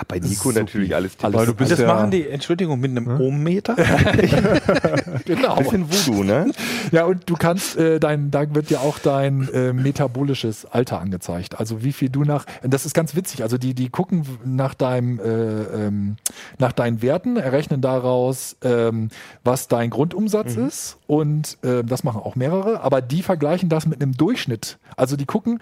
Ah, bei Nico So natürlich alles. Alles. Weil du bist Das ja, machen die, Entschuldigung, mit einem Ohmmeter? (laughs) (laughs) Genau. Bisschen Voodoo, ne? (laughs) Ja, und du kannst äh, dein, da wird ja auch dein äh, metabolisches Alter angezeigt. Also wie viel du nach, das ist ganz witzig. Also die, die gucken nach deinem, äh, ähm, nach deinen Werten, errechnen daraus, ähm, was dein Grundumsatz ist und äh, das machen auch mehrere. Aber die vergleichen das mit einem Durchschnitt. Also die gucken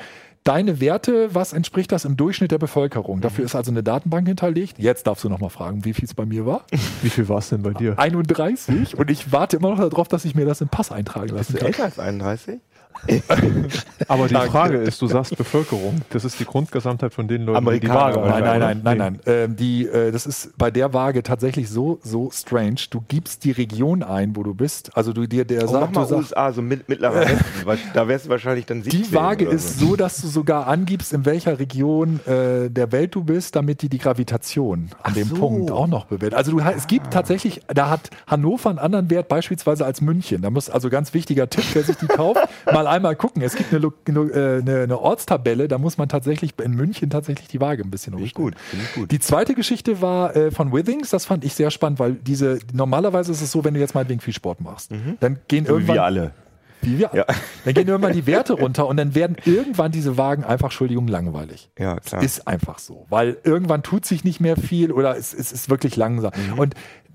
deine Werte, was entspricht das im Durchschnitt der Bevölkerung. Dafür ist also eine Datenbank hinterlegt. Jetzt darfst du noch mal fragen, wie viel es bei mir war. (laughs) wie viel war es denn bei dir? 31 und ich warte immer noch darauf, dass ich mir das im Pass eintragen kann. älter als 31? (laughs) Aber die. Frage ist, du sagst Bevölkerung. Das ist die Grundgesamtheit von den Leuten, die die Amerikaner, Waage? Nein, nein, nein, nein, nein. Ähm, die, äh, das ist bei der Waage tatsächlich so, so strange. Du gibst die Region ein, wo du bist. Also du dir der Oh, mach sagt, mal du sagst, USA, so mit, mittlerer Westen. (laughs) weil Da wärst du wahrscheinlich dann 17 die Waage oder ist so. so, dass du sogar angibst, in welcher Region äh, der Welt du bist, damit die die Gravitation an dem so. Punkt auch noch bewertet. Also du, es gibt tatsächlich, da hat Hannover einen anderen Wert beispielsweise als München. Da muss also ganz wichtiger Tipp, wer sich die kauft, (laughs) mal einmal gucken. Es gibt eine, äh, eine, eine Ortstabelle, da muss man tatsächlich in München tatsächlich die Waage ein bisschen umstellen. gut, finde ich gut. Die zweite Geschichte war äh, von Withings, das fand ich sehr spannend, weil diese, normalerweise ist es so, wenn du jetzt mal viel Sport machst, dann gehen so wie irgendwann wir alle. wie wir. Ja. Dann gehen irgendwann die Werte runter und dann werden irgendwann diese Wagen einfach, Entschuldigung, langweilig. Ja, klar. Ist einfach so. Weil irgendwann tut sich nicht mehr viel oder es, es ist wirklich langsam. Mhm. Und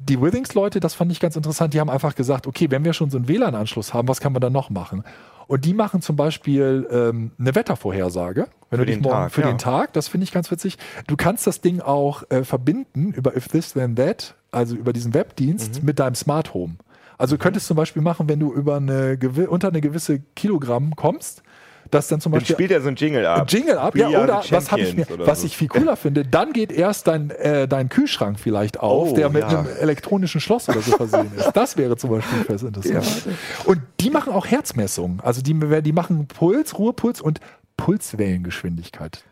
die Withings-Leute, das fand ich ganz interessant, die haben einfach gesagt, okay, wenn wir schon so einen WLAN-Anschluss haben, was kann man dann noch machen? Und die machen zum Beispiel ähm, eine Wettervorhersage. Wenn Für du dich den morgen Tag, für ja. den Tag, das finde ich ganz witzig. Du kannst das Ding auch äh, verbinden über If This Then That, also über diesen Webdienst Mhm. mit deinem Smart Home. Also du könntest zum Beispiel machen, wenn du über eine unter eine gewisse Kilogramm kommst, dass dann zum Dann Beispiel spielt er so ein Jingle ab. Jingle ab, ja, oder was habe ich mir, was so. ich viel cooler finde, dann geht erst dein, äh, dein Kühlschrank vielleicht auf, Oh, der mit ja. einem elektronischen Schloss oder so versehen ist. Das wäre zum Beispiel fest interessant. Und die machen auch Herzmessungen. Also die, die machen Puls, Ruhepuls und Pulswellengeschwindigkeit.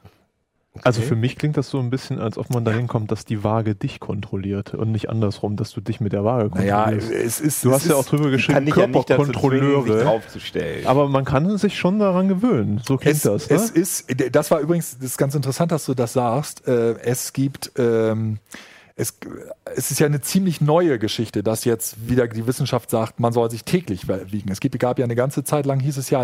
Also für mich klingt das so ein bisschen, als ob man dahin kommt, dass die Waage dich kontrolliert und nicht andersrum, dass du dich mit der Waage Naja, kontrollierst. es ist. du es hast ja ist- auch drüber geschrieben, dich ja Körperkontrolleure. draufzustellen. Aber man kann sich schon daran gewöhnen. So klingt Es, das. Ne? es ist, das war übrigens, das ist ganz interessant, dass du das sagst. Äh, es gibt, ähm, es, es ist ja eine ziemlich neue Geschichte, dass jetzt wieder die Wissenschaft sagt, man soll sich täglich wiegen. Es gibt, gab ja eine ganze Zeit lang, hieß es ja,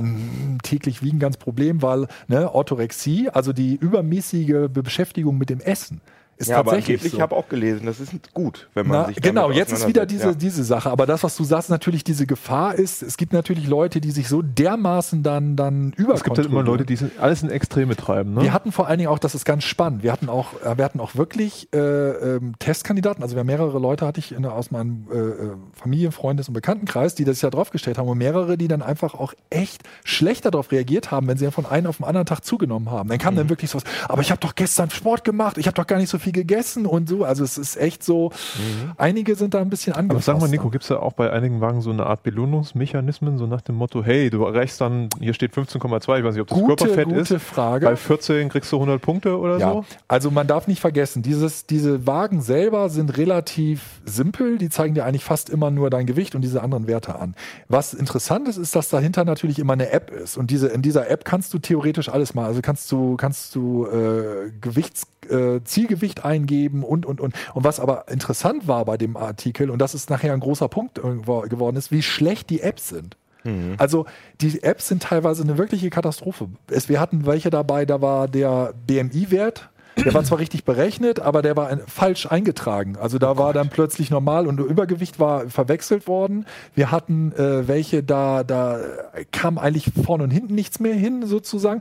täglich wiegen ganz Problem, weil ne, Orthorexie, also die übermäßige Beschäftigung mit dem Essen, ist Ja, aber tatsächlich angeblich, so. ich habe auch gelesen, das ist gut, wenn man Na, sich damit genau, jetzt ist wieder diese, auseinandersetzt, diese Sache. Aber das, was du sagst, natürlich diese Gefahr ist, es gibt natürlich Leute, die sich so dermaßen dann, dann Es gibt halt immer. Leute, die sind, alles in Extreme treiben. Ne? Wir hatten vor allen Dingen auch, das ist ganz spannend, wir hatten auch, äh, wir hatten auch wirklich äh, ähm, Testkandidaten, also wir haben mehrere Leute, hatte ich in, aus meinem äh, äh, Familien-, Freundes- und Bekanntenkreis, die das ja draufgestellt haben und mehrere, die dann einfach auch echt schlechter darauf reagiert haben, wenn sie dann von einem auf den anderen Tag zugenommen haben. Dann kam Mhm. dann wirklich so was, aber ich habe doch gestern Sport gemacht, ich habe doch gar nicht so viel gegessen und so, also es ist echt so, einige sind da ein bisschen Mhm. Aber sag mal, Nico, gibt es da auch bei einigen Wagen so eine Art Belohnungsmechanismen, so nach dem Motto, hey, du erreichst dann, hier steht 15,2, ich weiß nicht, ob das Gute, Körperfett gute ist. Frage. Bei 14 kriegst du 100 Punkte oder Ja, so. also man darf nicht vergessen, dieses, diese Wagen selber sind relativ simpel. Die zeigen dir eigentlich fast immer nur dein Gewicht und diese anderen Werte an. Was interessant ist, ist, dass dahinter natürlich immer eine App ist. Und diese, in dieser App kannst du theoretisch alles mal. Also kannst du, kannst du äh, Gewichts, äh, Zielgewicht eingeben und, und, und. Und was aber interessant war bei dem Artikel, und das ist nachher ein großer Punkt geworden ist, wie schlecht die Apps sind. Also die Apps sind teilweise eine wirkliche Katastrophe. Es, wir hatten welche dabei, da war der BMI-Wert, der war zwar richtig berechnet, aber der war ein, falsch eingetragen. Also da war dann plötzlich normal und Übergewicht war verwechselt worden. Wir hatten äh, welche, da, da kam eigentlich vorne und hinten nichts mehr hin, sozusagen.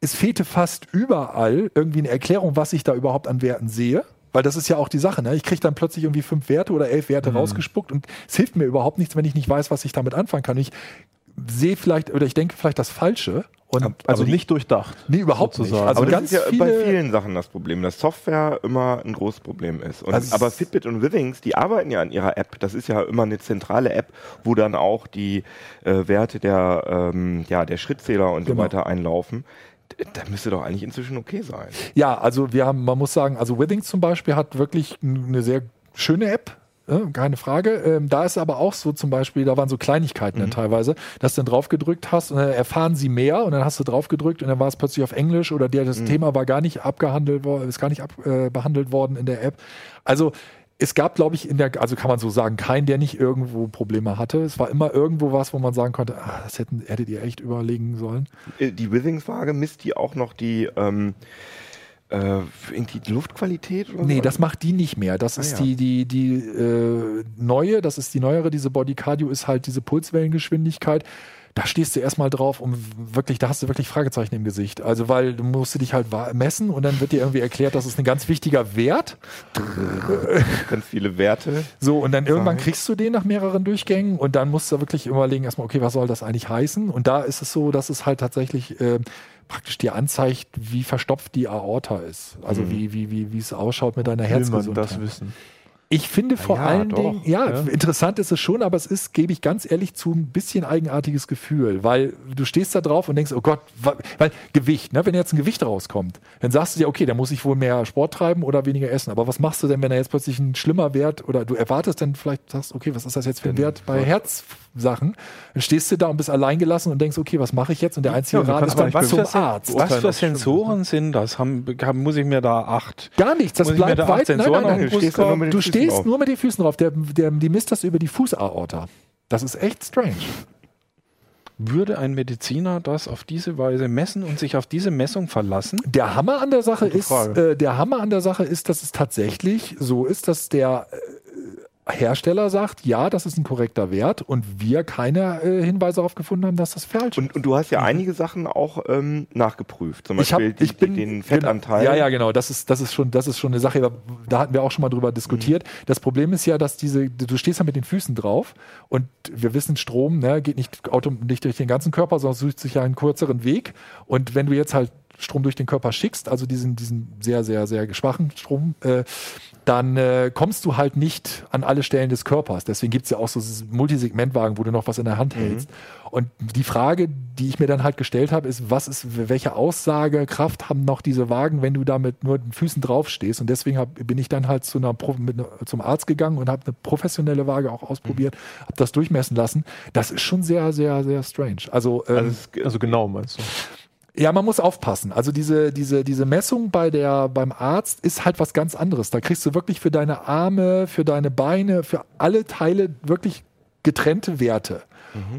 Es fehlte fast überall irgendwie eine Erklärung, was ich da überhaupt an Werten sehe. Weil das ist ja auch die Sache. Ne? Ich kriege dann plötzlich irgendwie fünf Werte oder elf Werte rausgespuckt und es hilft mir überhaupt nichts, wenn ich nicht weiß, was ich damit anfangen kann. Ich sehe vielleicht oder ich denke vielleicht das Falsche. Und Also die- nicht durchdacht. nee, überhaupt sozusagen. nicht. Also aber ganz das ist ja bei vielen Sachen das Problem, dass Software immer ein großes Problem ist. Und, Also aber Fitbit und Withings, die arbeiten ja an ihrer App. Das ist ja immer eine zentrale App, wo dann auch die äh, Werte der, ähm, ja, der Schrittzähler und Genau. so weiter einlaufen. Da müsste doch eigentlich inzwischen okay sein. Ja, also wir haben, man muss sagen, also Withings zum Beispiel hat wirklich eine sehr schöne App. äh, keine Frage. Ähm, da ist aber auch so zum Beispiel, da waren so Kleinigkeiten dann teilweise, dass du dann drauf gedrückt hast und dann erfahren sie mehr und dann hast du drauf gedrückt und dann war es plötzlich auf Englisch oder der, das Thema war gar nicht abgehandelt worden, ist gar nicht ab, äh, behandelt worden in der App. Also es gab, glaube ich, in der, also kann man so sagen, keinen, der nicht irgendwo Probleme hatte. Es war immer irgendwo was, wo man sagen konnte, ah, das hätten, hättet ihr echt überlegen sollen. Äh, Die Withings-Waage misst die auch noch die, ähm, äh, die Luftqualität oder Nee, so? das macht die nicht mehr. Das Ah, ist ja. die, die, die äh, neue, das ist die neuere, diese Body Cardio ist halt diese Pulswellengeschwindigkeit. Da stehst du erstmal drauf, um wirklich, da hast du wirklich Fragezeichen im Gesicht. Also, weil du musst du dich halt messen und dann wird dir irgendwie erklärt, das ist ein ganz wichtiger Wert. ganz viele Werte. So, und dann irgendwann kriegst du den nach mehreren Durchgängen und dann musst du wirklich überlegen, erstmal, okay, was soll das eigentlich heißen? Und da ist es so, dass es halt tatsächlich äh, praktisch dir anzeigt, wie verstopft die Aorta ist. Also wie, wie, wie, wie es ausschaut mit deiner Will man das wissen? Ich finde vor ja, allen doch. Dingen, ja, Ja. interessant ist es schon, aber es ist, gebe ich ganz ehrlich zu, ein bisschen eigenartiges Gefühl, weil du stehst da drauf und denkst, oh Gott, weil Gewicht, ne, wenn jetzt ein Gewicht rauskommt, dann sagst du dir, okay, dann muss ich wohl mehr Sport treiben oder weniger essen. Aber was machst du denn, wenn da jetzt plötzlich ein schlimmer Wert oder du erwartest dann vielleicht, sagst, okay, was ist das jetzt für ein Wert bei Herzsachen? Dann stehst du da und bist alleingelassen und denkst, okay, was mache ich jetzt? Und der einzige Ja, Rat ist dann nicht zum Arzt. Was für Sensoren sind das? Haben, haben, muss ich mir da acht? Gar nichts, das Muss ich mir bleibt da weit. Nein, Sensoren nein, nein. Du stehst nur mit den Du Füßen stehst drauf. nur mit den Füßen drauf. Der, der, die misst das über die Fußaorta. Das ist echt strange. Würde ein Mediziner das auf diese Weise messen und sich auf diese Messung verlassen? Der Hammer an der Sache ist, äh, der Hammer an der Sache ist, dass es tatsächlich so ist, dass der äh, Hersteller sagt, ja, das ist ein korrekter Wert und wir keine äh, Hinweise darauf gefunden haben, dass das falsch ist. Und, und du hast ja einige Sachen auch ähm, nachgeprüft. Zum Ich, hab, Beispiel die, ich bin den genau, Fettanteil. Ja, ja, genau. Das ist, das ist schon, das ist schon eine Sache. da- hatten wir auch schon mal drüber diskutiert. Das Problem ist ja, dass diese, du stehst ja mit den Füßen drauf und wir wissen, Strom ne, geht nicht, nicht durch den ganzen Körper, sondern sucht sich ja einen kürzeren Weg. Und wenn du jetzt halt Strom durch den Körper schickst, also diesen, diesen sehr, sehr, sehr schwachen Strom, äh, dann äh, kommst du halt nicht an alle Stellen des Körpers. Deswegen gibt es ja auch so Multisegmentwagen, wo du noch was in der Hand hältst. Und die Frage, die ich mir dann halt gestellt habe, ist, was ist, welche Aussagekraft haben noch diese Wagen, wenn du da mit nur den Füßen drauf stehst? Und deswegen hab, bin ich dann halt zu einer, Pro- einer, zum Arzt gegangen und habe eine professionelle Waage auch ausprobiert, habe das durchmessen lassen. Das ist schon sehr, sehr, sehr strange. Also, ähm, Also Also genau meinst du? Ja, man muss aufpassen. Also diese, diese, diese Messung bei der, beim Arzt ist halt was ganz anderes. Da kriegst du wirklich für deine Arme, für deine Beine, für alle Teile wirklich getrennte Werte.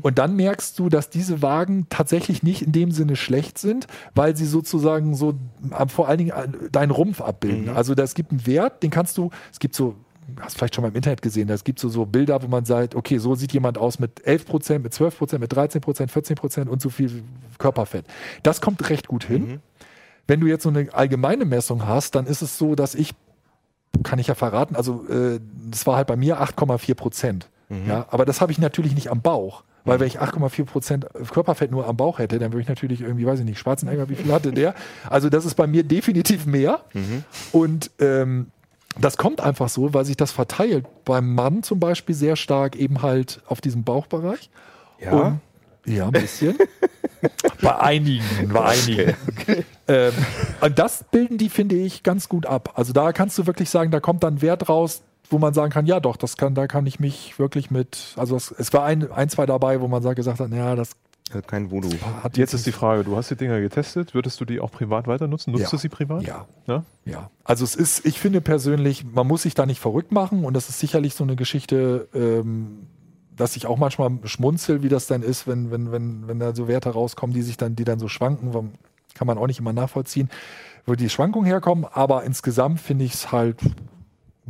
Und dann merkst du, dass diese Wagen tatsächlich nicht in dem Sinne schlecht sind, weil sie sozusagen so äh, vor allen Dingen äh, deinen Rumpf abbilden. Also da, es gibt einen Wert, den kannst du, es gibt so, hast vielleicht schon mal im Internet gesehen, es gibt so, so Bilder, wo man sagt, okay, so sieht jemand aus mit 11%, mit 12%, mit 13%, 14% und so viel Körperfett. Das kommt recht gut hin. Wenn du jetzt so eine allgemeine Messung hast, dann ist es so, dass ich, kann ich ja verraten, also äh, das war halt bei mir 8,4 Prozent. Ja, aber das habe ich natürlich nicht am Bauch. Weil wenn ich 8,4 Prozent Körperfett nur am Bauch hätte, dann würde ich natürlich irgendwie, weiß ich nicht, Schwarzenegger, wie viel hatte der? Also das ist bei mir definitiv mehr. Und ähm, das kommt einfach so, weil sich das verteilt beim Mann zum Beispiel sehr stark eben halt auf diesem Bauchbereich. Ja. Und, ja, ein bisschen. (laughs) bei einigen, bei einigen. Ähm, und das bilden die, finde ich, ganz gut ab. Also da kannst du wirklich sagen, da kommt dann Wert raus, wo man sagen kann, ja doch, das kann, da kann ich mich wirklich mit, also es, es war ein, ein, zwei dabei, wo man sagt, gesagt hat, ja, das Also kein Voodoo. hat Jetzt ist die Frage, du hast die Dinger getestet, würdest du die auch privat weiter nutzen? Nutzt Ja. du sie privat? Ja. Ja? Ja, also es ist, ich finde persönlich, man muss sich da nicht verrückt machen und das ist sicherlich so eine Geschichte, ähm, dass ich auch manchmal schmunzel, wie das dann ist, wenn, wenn, wenn, wenn da so Werte rauskommen, die sich dann, die dann so schwanken, kann man auch nicht immer nachvollziehen, wo die Schwankungen herkommen, aber insgesamt finde ich es halt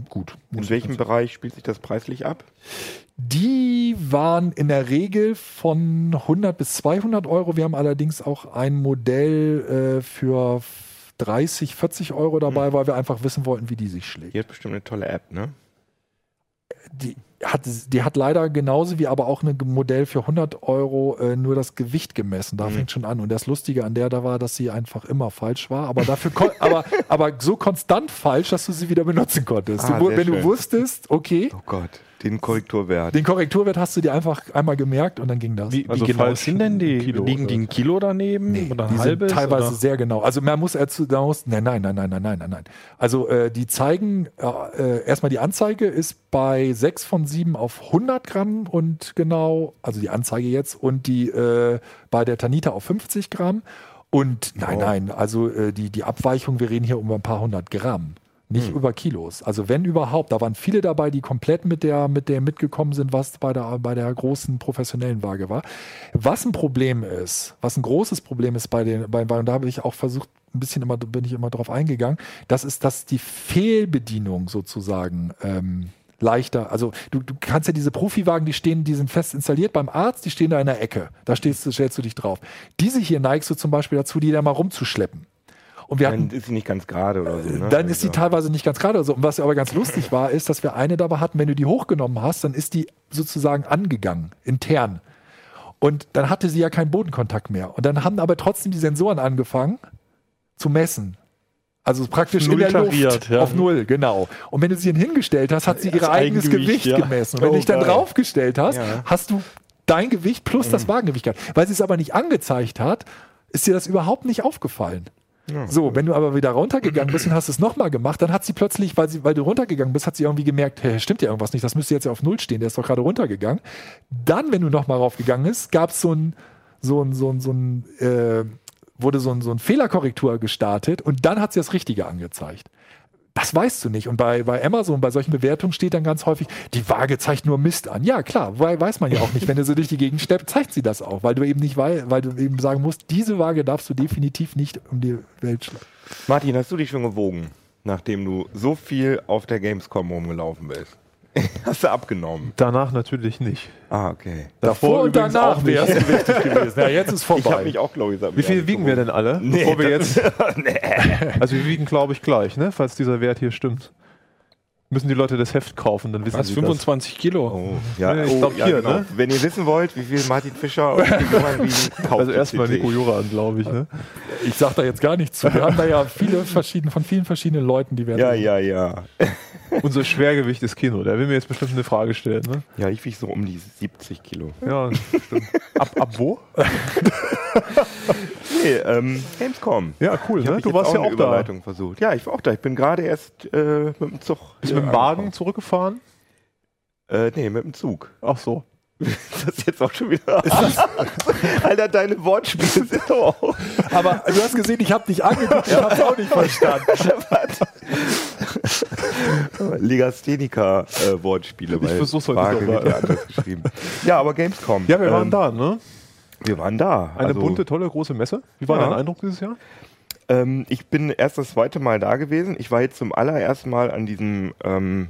gut. In welchem ganz- Bereich spielt sich das preislich ab? Die waren in der Regel von 100 bis 200 Euro. Wir haben allerdings auch ein Modell äh, für 30, 40 Euro dabei, weil wir einfach wissen wollten, wie die sich schlägt. Die hat bestimmt eine tolle App, ne? Die hat, die hat leider genauso wie aber auch ein Modell für 100 Euro äh, nur das Gewicht gemessen. Da fängt schon an. Und das Lustige an der da war, dass sie einfach immer falsch war, aber dafür (laughs) aber, aber so konstant falsch, dass du sie wieder benutzen konntest. Ah, du, wenn du schön. wusstest, okay, Oh Gott, den Korrekturwert. Den Korrekturwert hast du dir einfach einmal gemerkt und dann ging das. Wie, wie also genau sind denn die? Kilo, liegen die ein Kilo daneben nee, oder ein halbes? teilweise oder? sehr genau. Also man muss, dazu, da muss nein, nein, nein, nein, nein, nein, nein. Also äh, die zeigen, äh, äh, erstmal die Anzeige ist bei 6 von 7 auf 100 Gramm und genau, also die Anzeige jetzt und die äh, bei der Tanita auf 50 Gramm. Und nein, oh. nein, also äh, die, die Abweichung, wir reden hier um ein paar hundert Gramm. Nicht über Kilos. Also wenn überhaupt, da waren viele dabei, die komplett mit der, mit der mitgekommen sind, was bei der, bei der großen professionellen Waage war. Was ein Problem ist, was ein großes Problem ist bei den, bei, bei und da habe ich auch versucht, ein bisschen immer, bin ich immer drauf eingegangen, das ist, dass die Fehlbedienung sozusagen ähm, leichter, also du, du kannst ja diese Profiwagen, die stehen, die sind fest installiert beim Arzt, die stehen da in der Ecke. Da stehst, du- stellst du dich drauf. Diese hier neigst du zum Beispiel dazu, die da mal rumzuschleppen. Und wir hatten Dann ist sie nicht ganz gerade oder so, ne? dann ist die Also- teilweise nicht ganz gerade so. Und was aber ganz lustig war, ist, dass wir eine dabei hatten, wenn du die hochgenommen hast, dann ist die sozusagen angegangen, intern. Und dann hatte sie ja keinen Bodenkontakt mehr. Und dann haben aber trotzdem die Sensoren angefangen zu messen. Also praktisch Null in der Luft ja. auf Null, genau. Und wenn du sie hingestellt hast, hat sie ihr eigenes Gewicht ja. gemessen. Und wenn Oh, du dich dann geil. draufgestellt hast, Ja. hast du dein Gewicht plus das Wagengewicht gehabt. Weil sie es aber nicht angezeigt hat, ist dir das überhaupt nicht aufgefallen. So, wenn du aber wieder runtergegangen bist und hast es nochmal gemacht, dann hat sie plötzlich, weil, sie, weil du runtergegangen bist, hat sie irgendwie gemerkt, hey, stimmt ja irgendwas nicht, das müsste jetzt ja auf Null stehen, der ist doch gerade runtergegangen. Dann, wenn du nochmal raufgegangen ist, gab es so ein, so ein, so ein, so ein äh, wurde so ein, so ein Fehlerkorrektur gestartet und dann hat sie das Richtige angezeigt. Das weißt du nicht. Und bei, bei Amazon, bei solchen Bewertungen steht dann ganz häufig, die Waage zeigt nur Mist an. Ja, klar, weiß man ja auch nicht. Wenn du so durch die Gegend schleppst, zeigt sie das auch, weil du eben nicht weil, weil du eben sagen musst, diese Waage darfst du definitiv nicht um die Welt schleppen. Martin, hast du dich schon gewogen, nachdem du so viel auf der Gamescom rumgelaufen bist? (laughs) hast du abgenommen? Danach natürlich nicht. Ah, okay. Davor und übrigens danach auch nicht. wärst du wichtig gewesen. (laughs) Ja, jetzt ist Ich habe vorbei. mich auch, glaube ich, Wie viel wiegen wir denn alle? Bevor wir jetzt, (laughs) nee. also wir wiegen, glaube ich, gleich, ne? falls dieser Wert hier stimmt. Müssen die Leute das Heft kaufen, dann wissen Was, sie 25 Kilo? Oh, ja, Ja, ich oh, glaub ja, hier, genau. ne? Wenn ihr wissen wollt, wie viel Martin Fischer und die Johann wiegen, das. kauft Also erstmal. Nico Jura an, glaube ich. Ne? Ich sag da jetzt gar nichts zu. Wir haben da ja viele verschiedene, von vielen verschiedenen Leuten, die werden. Ja, ja, ja. Unser Schwergewicht ist Kino. Der will mir jetzt bestimmt eine Frage stellen. Ne? Ja, ich wiege so um die 70 Kilo. Ja, stimmt. Ab, ab wo? (laughs) Nee, ähm, Gamescom. Ja, cool. Ne? Du warst auch ja auch da. Überleitung versucht. Ja, ich war auch da. Ich bin gerade erst äh, mit dem Zug. Bist du mit dem Wagen zurückgefahren? Äh, nee, mit dem Zug. Ach so. (laughs) das jetzt auch schon wieder. (laughs) Alter, deine Wortspiele sind doch auch. Aber du hast gesehen, ich habe dich angeguckt, ich habe es auch nicht verstanden. (laughs) Legastheniker-Wortspiele. Ich versuch's heute mal. ja anders geschrieben. Ja, aber Gamescom. Ja, wir waren ähm, da, ne? Wir waren da. Eine Also, bunte, tolle, große Messe. Wie war Ja. dein Eindruck dieses Jahr? Ähm, ich bin erst das zweite Mal da gewesen. Ich war jetzt zum allerersten Mal an diesem ähm,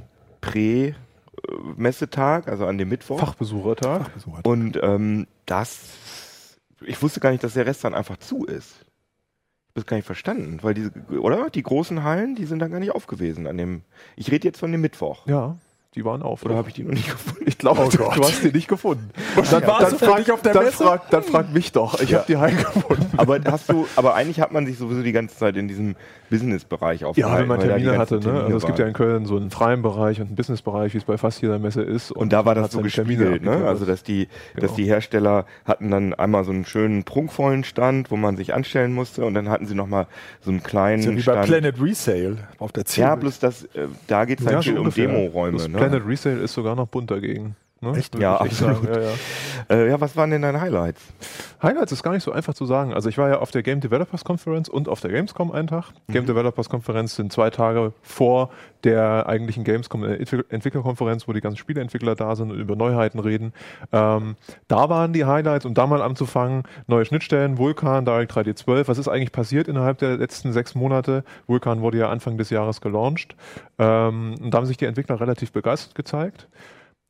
Prä-Messetag, also an dem Mittwoch. Fachbesuchertag. Und ähm, das, ich wusste gar nicht, dass der Rest dann einfach zu ist. Ich habe das gar nicht verstanden, weil diese, oder? Die großen Hallen, die sind dann gar nicht auf gewesen an dem. Ich rede jetzt von dem Mittwoch. Ja, die waren auf. Oder habe ich die noch nicht (laughs) gefunden? Ich glaube, Oh du, du hast die nicht gefunden. Dann du für dich auf der dann Messe? Frag, dann frag mich doch. Ich Ja. habe die heimgefunden. Aber hast du, aber eigentlich hat man sich sowieso die ganze Zeit in diesem Business-Bereich Ja, aufgehalten. wenn man Termine hatte. Ne? Termine Also es gibt ja in Köln so einen freien Bereich und einen Businessbereich, wie es bei fast jeder Messe ist. Und da war das so gespiegelt, ne? Also dass die, Genau. dass die Hersteller hatten dann einmal so einen schönen prunkvollen Stand, wo man sich anstellen musste, und dann hatten sie noch mal so einen kleinen So wie bei Stand. Planet Resale auf der Ziel. ja, bloß das, äh, da geht es ja, halt viel um. Demo-Räume. Ne? Planet Resale ist sogar noch bunt dagegen. Ne? Echt? Würde Ja, absolut. Ja, ja. Äh, ja, was waren denn deine Highlights? Highlights ist gar nicht so einfach zu sagen. Also ich war ja auf der Game Developers Conference und auf der Gamescom einen Tag. Game Developers Conference sind zwei Tage vor der eigentlichen Gamescom äh, Entwick- Entwicklerkonferenz, wo die ganzen Spieleentwickler da sind und über Neuheiten reden. Ähm, da waren die Highlights, um da mal anzufangen, neue Schnittstellen, Vulkan, Direct 3D12. Was ist eigentlich passiert innerhalb der letzten sechs Monate? Vulkan wurde ja Anfang des Jahres gelauncht. Ähm, und da haben sich die Entwickler relativ begeistert gezeigt.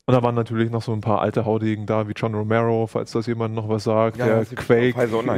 Und da waren natürlich noch so ein paar alte Haudegen da, wie John Romero, falls das jemand noch was sagt, Ja, der Quake,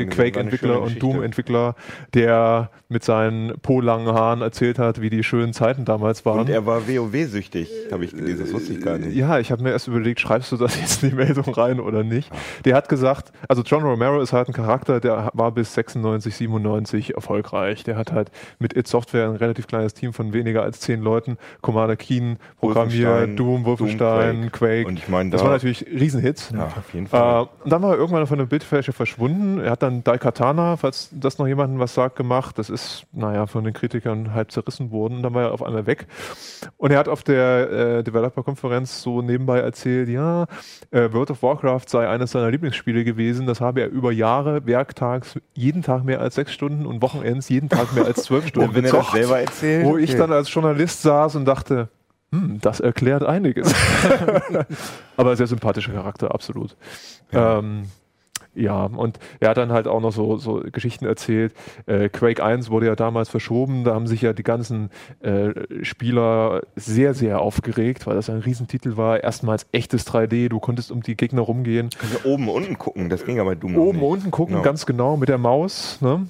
Quake-Entwickler eine und. Doom-Entwickler, der mit seinen po-langen Haaren erzählt hat, wie die schönen Zeiten damals waren. Und er war WoW-süchtig, habe ich gelesen, das wusste ich gar nicht. Ja, ich habe mir erst überlegt, schreibst du das jetzt in die Meldung rein oder nicht? Der hat gesagt, also John Romero ist halt ein Charakter, der war bis 96, 97 erfolgreich. Der hat halt mit It Software ein relativ kleines Team von weniger als zehn Leuten, Commander Keen programmiert, Doom, Wolfenstein, Doom, Quake. Und ich meine, das da- war natürlich Riesenhits. Ja, auf jeden Fall. Äh, und dann war er irgendwann von der Bildfläche verschwunden. Er hat dann Daikatana, falls das noch jemandem was sagt, gemacht. Das ist, naja, von den Kritikern halb zerrissen worden. Und dann war er auf einmal weg. Und er hat auf der äh, Developer-Konferenz so nebenbei erzählt, ja, äh, World of Warcraft sei eines seiner Lieblingsspiele gewesen. Das habe er über Jahre, werktags, jeden Tag mehr als sechs Stunden und Wochenends jeden Tag mehr als zwölf (laughs) Stunden wenn er das selber erzählt. Wo ich okay. dann als Journalist saß und dachte, hm, das erklärt einiges. (laughs) Aber sehr sympathischer Charakter, absolut. Ähm, ja, und er hat dann halt auch noch so, so Geschichten erzählt. Äh, Quake 1 wurde ja damals verschoben, da haben sich ja die ganzen äh, Spieler sehr, sehr aufgeregt, weil das ein Riesentitel war. Erstmals echtes 3D, du konntest um die Gegner rumgehen. Also oben, unten gucken, das ging aber dumm. Oben, unten gucken, Genau. ganz genau mit der Maus. Ne?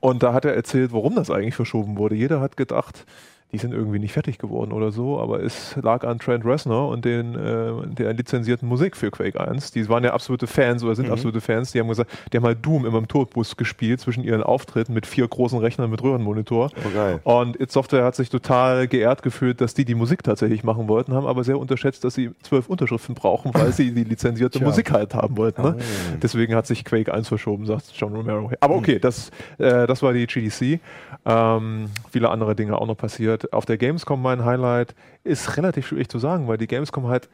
Und da hat er erzählt, warum das eigentlich verschoben wurde. Jeder hat gedacht, die sind irgendwie nicht fertig geworden oder so, aber es lag an Trent Reznor und den, äh, der lizenzierten Musik für Quake 1. Die waren ja absolute Fans oder sind Mhm. absolute Fans. Die haben gesagt, die haben halt Doom immer im Tourbus gespielt zwischen ihren Auftritten mit vier großen Rechnern mit Röhrenmonitor. Oh, geil. Und It Software hat sich total geehrt gefühlt, dass die die Musik tatsächlich machen wollten, haben aber sehr unterschätzt, dass sie zwölf Unterschriften brauchen, weil sie die lizenzierte (laughs) Musik halt haben wollten. Ne? Deswegen hat sich Quake 1 verschoben, sagt John Romero. Aber okay, das, äh, das war die GDC. Ähm, viele andere Dinge auch noch passiert. Auf der Gamescom mein Highlight ist relativ schwierig zu sagen, weil die Gamescom halt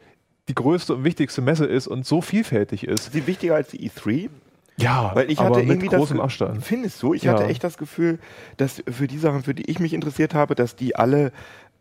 die größte und wichtigste Messe ist und so vielfältig ist. Ist sie wichtiger als die E3? Ja, Weil ich aber hatte mit irgendwie großem das, Abstand. Findest du? Ich Ja. hatte echt das Gefühl, dass für die Sachen, für die ich mich interessiert habe, dass die alle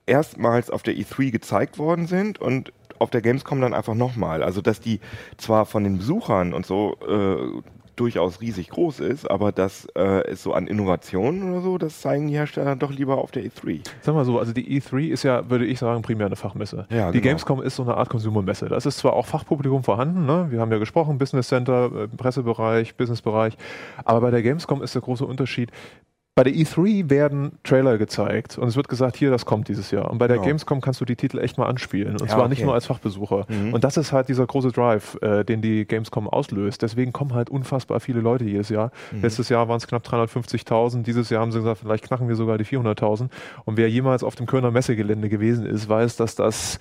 erstmals auf der E3 gezeigt worden sind und auf der Gamescom dann einfach nochmal. Also dass die zwar von den Besuchern und so äh, durchaus riesig groß ist, aber dass äh, es so an Innovationen oder so, das zeigen die Hersteller doch lieber auf der E E3. Sag mal so, also die E3 ist ja, würde ich sagen, primär eine Fachmesse. Ja, die genau. Gamescom ist so eine Art Consumer-Messe. Da ist zwar auch Fachpublikum vorhanden, ne? wir haben ja gesprochen, Business Center, äh, Pressebereich, Businessbereich, aber bei der Gamescom ist der große Unterschied, bei der E3 werden Trailer gezeigt und es wird gesagt, hier, das kommt dieses Jahr. Und bei der Genau. Gamescom kannst du die Titel echt mal anspielen. Und Ja, zwar nicht okay. nur als Fachbesucher. Mhm. Und das ist halt dieser große Drive, äh, den die Gamescom auslöst. Deswegen kommen halt unfassbar viele Leute jedes Jahr. Mhm. Letztes Jahr waren es knapp 350.000. Dieses Jahr haben sie gesagt, vielleicht knacken wir sogar die 400.000. Und wer jemals auf dem Kölner Messegelände gewesen ist, weiß, dass das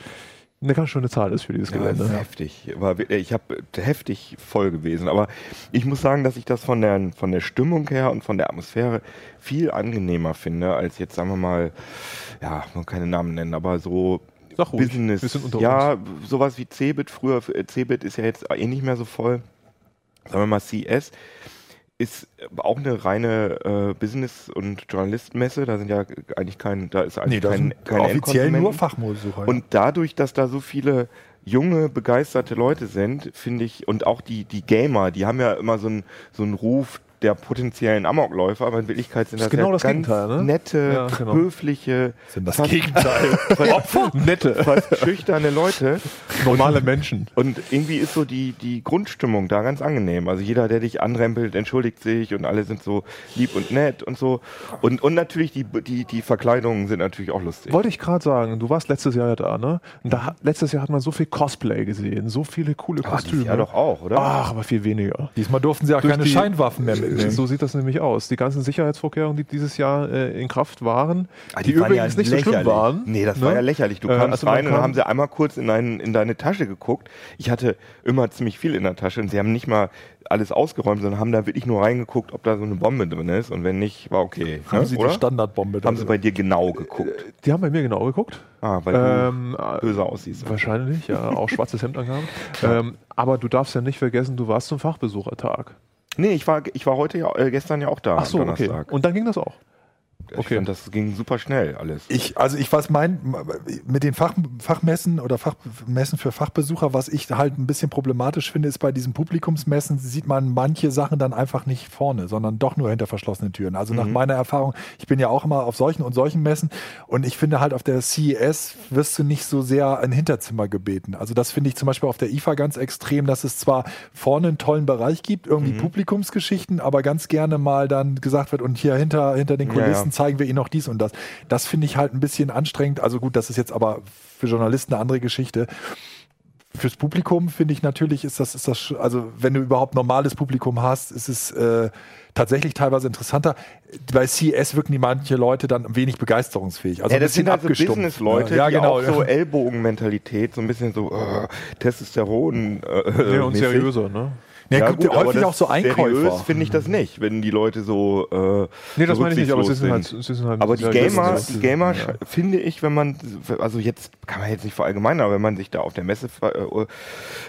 eine ganz schöne Zahl ist für dieses Ja, Gelände. das ist heftig. War, ich habe heftig voll gewesen. Aber ich muss sagen, dass ich das von der, von der Stimmung her und von der Atmosphäre viel angenehmer finde, als jetzt, sagen wir mal, ja, man kann keine Namen nennen, aber so Sag ruhig. Business. Sind unter ja, sowas wie Cebit früher. äh, Cebit ist ja jetzt eh nicht mehr so voll. Sagen wir mal CS ist auch eine reine äh, Business- und Journalistenmesse. Da sind ja eigentlich kein, da ist eigentlich Nee, kein, keine offiziell nur. Fachbesucher. Und dadurch, dass da so viele junge, begeisterte Leute sind, finde ich, und auch die, die Gamer, die haben ja immer so einen so einen Ruf der potenziellen Amokläufer, aber in Wirklichkeit sind Das das, genau ja das ganz Gegenteil, ne? nette, Ja, genau. höfliche, sind das fast- Gegenteil. (laughs) Nette, fast schüchterne Leute. normale Menschen. Und irgendwie ist so die, die Grundstimmung da ganz angenehm. Also jeder, der dich anrempelt, entschuldigt sich und alle sind so lieb und nett und so. Und, und natürlich die, die, die Verkleidungen sind natürlich auch lustig. Wollte ich gerade sagen, du warst letztes Jahr ja da, ne? Und da, hat- letztes Jahr hat man so viel Cosplay gesehen, so viele coole Ah, Kostüme. dieses Jahr doch auch, oder? Ach, aber viel weniger. Diesmal durften sie auch Durch keine Scheinwaffen mehr mitnehmen. So sieht das nämlich aus. Die ganzen Sicherheitsvorkehrungen, die dieses Jahr äh, in Kraft waren, Ah, die, waren übrigens nicht so schlimm lächerlich. waren. Nee, das ne? war ja lächerlich. Du Äh, kamst also rein und haben sie einmal kurz in, dein, in deine Tasche geguckt. Ich hatte immer ziemlich viel in der Tasche und sie haben nicht mal alles ausgeräumt, sondern haben da wirklich nur reingeguckt, ob da so eine Bombe drin ist. Und wenn nicht, war okay. Haben ne? sie oder? die Standardbombe haben sie drin? bei dir genau geguckt. Die haben bei mir genau geguckt. Ah, weil Ähm, du böse aussiehst. Wahrscheinlich, ja, auch schwarzes Hemd angehabt. Ähm, aber du darfst ja nicht vergessen, du warst zum Fachbesuchertag. Nee, ich war, ich war heute ja, äh, gestern ja auch da. Ach so, okay. Und dann ging das auch. Okay. fand, das ging super schnell alles. Ich, also ich weiß mein, mit den Fach, Fachmessen oder Fachmessen für Fachbesucher, was ich halt ein bisschen problematisch finde, ist bei diesen Publikumsmessen sieht man manche Sachen dann einfach nicht vorne, sondern doch nur hinter verschlossenen Türen. Also nach meiner Erfahrung, ich bin ja auch immer auf solchen und solchen Messen und ich finde halt auf der CES wirst du nicht so sehr ein Hinterzimmer gebeten. Also das finde ich zum Beispiel auf der IFA ganz extrem, dass es zwar vorne einen tollen Bereich gibt, irgendwie Publikumsgeschichten, aber ganz gerne mal dann gesagt wird und hier hinter, hinter den Ja, Kulissen ja. Zeigen wir ihnen noch dies und das. Das finde ich halt ein bisschen anstrengend. Also gut, das ist jetzt aber für Journalisten eine andere Geschichte. Fürs Publikum finde ich natürlich, ist das, ist das, also wenn du überhaupt normales Publikum hast, ist es äh, tatsächlich teilweise interessanter. Bei CS wirken die manche Leute dann wenig begeisterungsfähig. Also ja, das sind halt so abgestumpft. Business-Leute, ja, die genau. auch so Ellbogenmentalität, so ein bisschen so äh, Testosteron. Äh, Nee, und mäßig. seriöser, ne? Ja, gut, aber häufig das auch so Einkäufer. Seriös finde ich das nicht, wenn die Leute so. Äh, Nee, das so meine ich nicht, aber rücksichtslos sind halt, sie sind halt Aber die Gamer, die Gamer sch- finde ich, wenn man, also jetzt kann man jetzt nicht verallgemeinern, aber wenn man sich da auf der Messe äh,